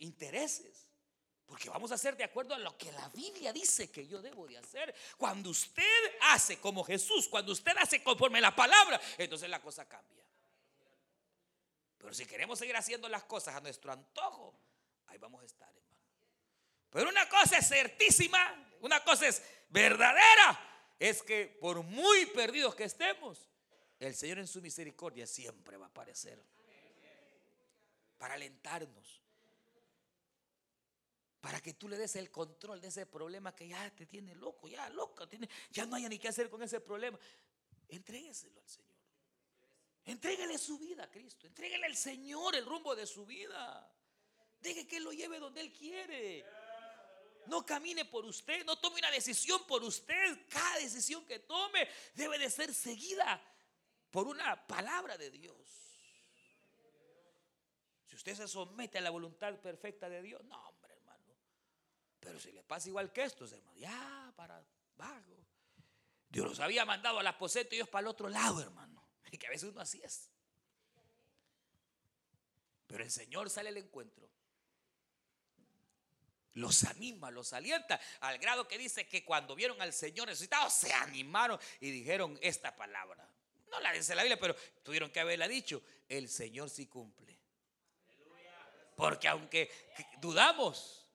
intereses. Porque vamos a hacer de acuerdo a lo que la Biblia dice que yo debo de hacer. Cuando usted hace como Jesús, cuando usted hace conforme la palabra, entonces la cosa cambia. Pero si queremos seguir haciendo las cosas a nuestro antojo, ahí vamos a estar. Pero una cosa es certísima, una cosa es verdadera, es que por muy perdidos que estemos, el Señor en su misericordia siempre va a aparecer para alentarnos, para que tú le des el control de ese problema que ya te tiene loco, ya loco, ya no haya ni qué hacer con ese problema. Entrégueselo al Señor. Entréguele su vida a Cristo. Entréguele al Señor el rumbo de su vida. Deje que Él lo lleve donde Él quiere. No camine por usted, no tome una decisión por usted. Cada decisión que tome debe de ser seguida por una palabra de Dios. Si usted se somete a la voluntad perfecta de Dios, no, hombre, hermano. Pero si le pasa igual que estos, hermano, ya para vago. Dios los había mandado al aposento y ellos para el otro lado, hermano. Y que a veces uno así es. Pero el Señor sale al encuentro los anima, los alienta, al grado que dice que cuando vieron al Señor resucitado, se animaron y dijeron esta palabra. No la dice la Biblia, pero tuvieron que haberla dicho. El Señor sí cumple. Porque aunque dudamos,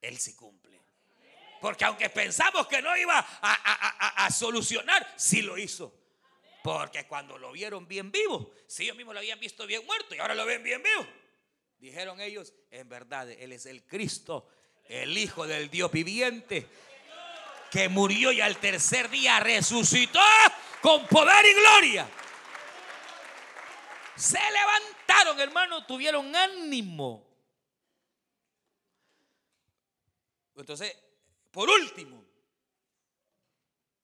Él sí cumple. Porque aunque pensamos que no iba a, solucionar, sí lo hizo. Porque cuando lo vieron bien vivo, si ellos mismos lo habían visto bien muerto y ahora lo ven bien vivo, dijeron ellos, en verdad, Él es el Cristo, el Hijo del Dios viviente, que murió y al tercer día resucitó con poder y gloria. Se levantaron, hermano, tuvieron ánimo. Entonces, por último,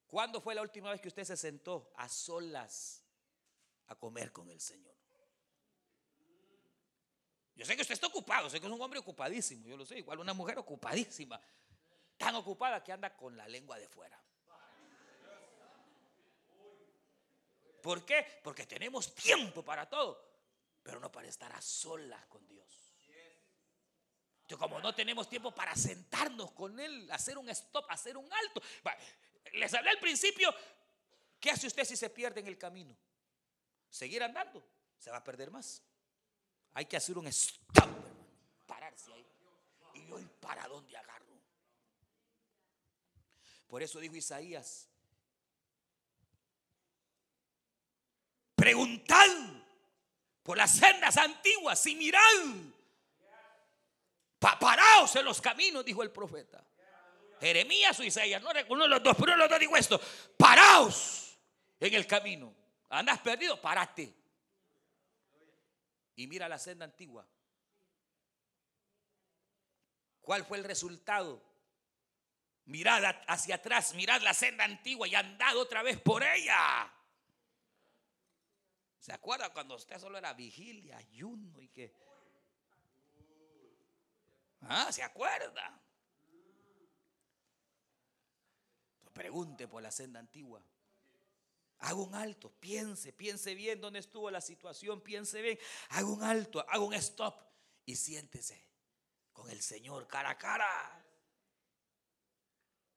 ¿cuándo fue la última vez que usted se sentó a solas a comer con el Señor? Yo sé que usted está ocupado, sé que es un hombre ocupadísimo, yo lo sé, igual una mujer ocupadísima, tan ocupada que anda con la lengua de fuera. ¿Por qué? Porque tenemos tiempo para todo, pero no para estar a solas con Dios. Yo como no tenemos tiempo para sentarnos con Él, hacer un stop, hacer un alto. Les hablé al principio, ¿qué hace usted si se pierde en el camino? Seguir andando, se va a perder más. Hay que hacer un stop, pararse ahí. Y hoy para dónde agarro. Por eso dijo Isaías, preguntad por las sendas antiguas y mirad paraos en los caminos, dijo el profeta. Jeremías o Isaías, no de los dos, pero uno de los dos dijo esto: paraos en el camino. Andas perdido, parate. Y mira la senda antigua. ¿Cuál fue el resultado? Mirad hacia atrás, mirad la senda antigua y andad otra vez por ella. ¿Se acuerda cuando usted solo era vigilia, ayuno y que Ah, ¿se acuerda? Pregunte por la senda antigua. Haga un alto, piense, piense bien dónde estuvo la situación, piense bien. Haga un alto, haga un stop y siéntese con el Señor cara a cara.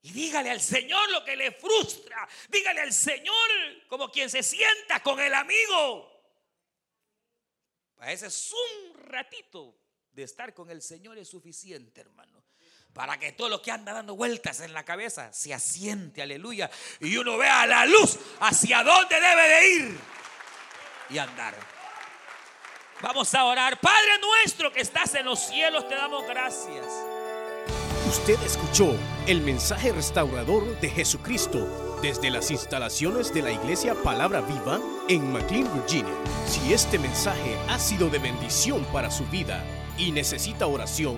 Y dígale al Señor lo que le frustra. Dígale al Señor como quien se sienta con el amigo. Para ese es un ratito de estar con el Señor es suficiente, hermano. Para que todo lo que anda dando vueltas en la cabeza se asiente, aleluya. Y uno vea la luz hacia dónde debe de ir y andar. Vamos a orar. Padre nuestro que estás en los cielos, te damos gracias. Usted escuchó el mensaje restaurador de Jesucristo desde las instalaciones de la iglesia Palabra Viva en McLean, Virginia. Si este mensaje ha sido de bendición para su vida, y necesita oración,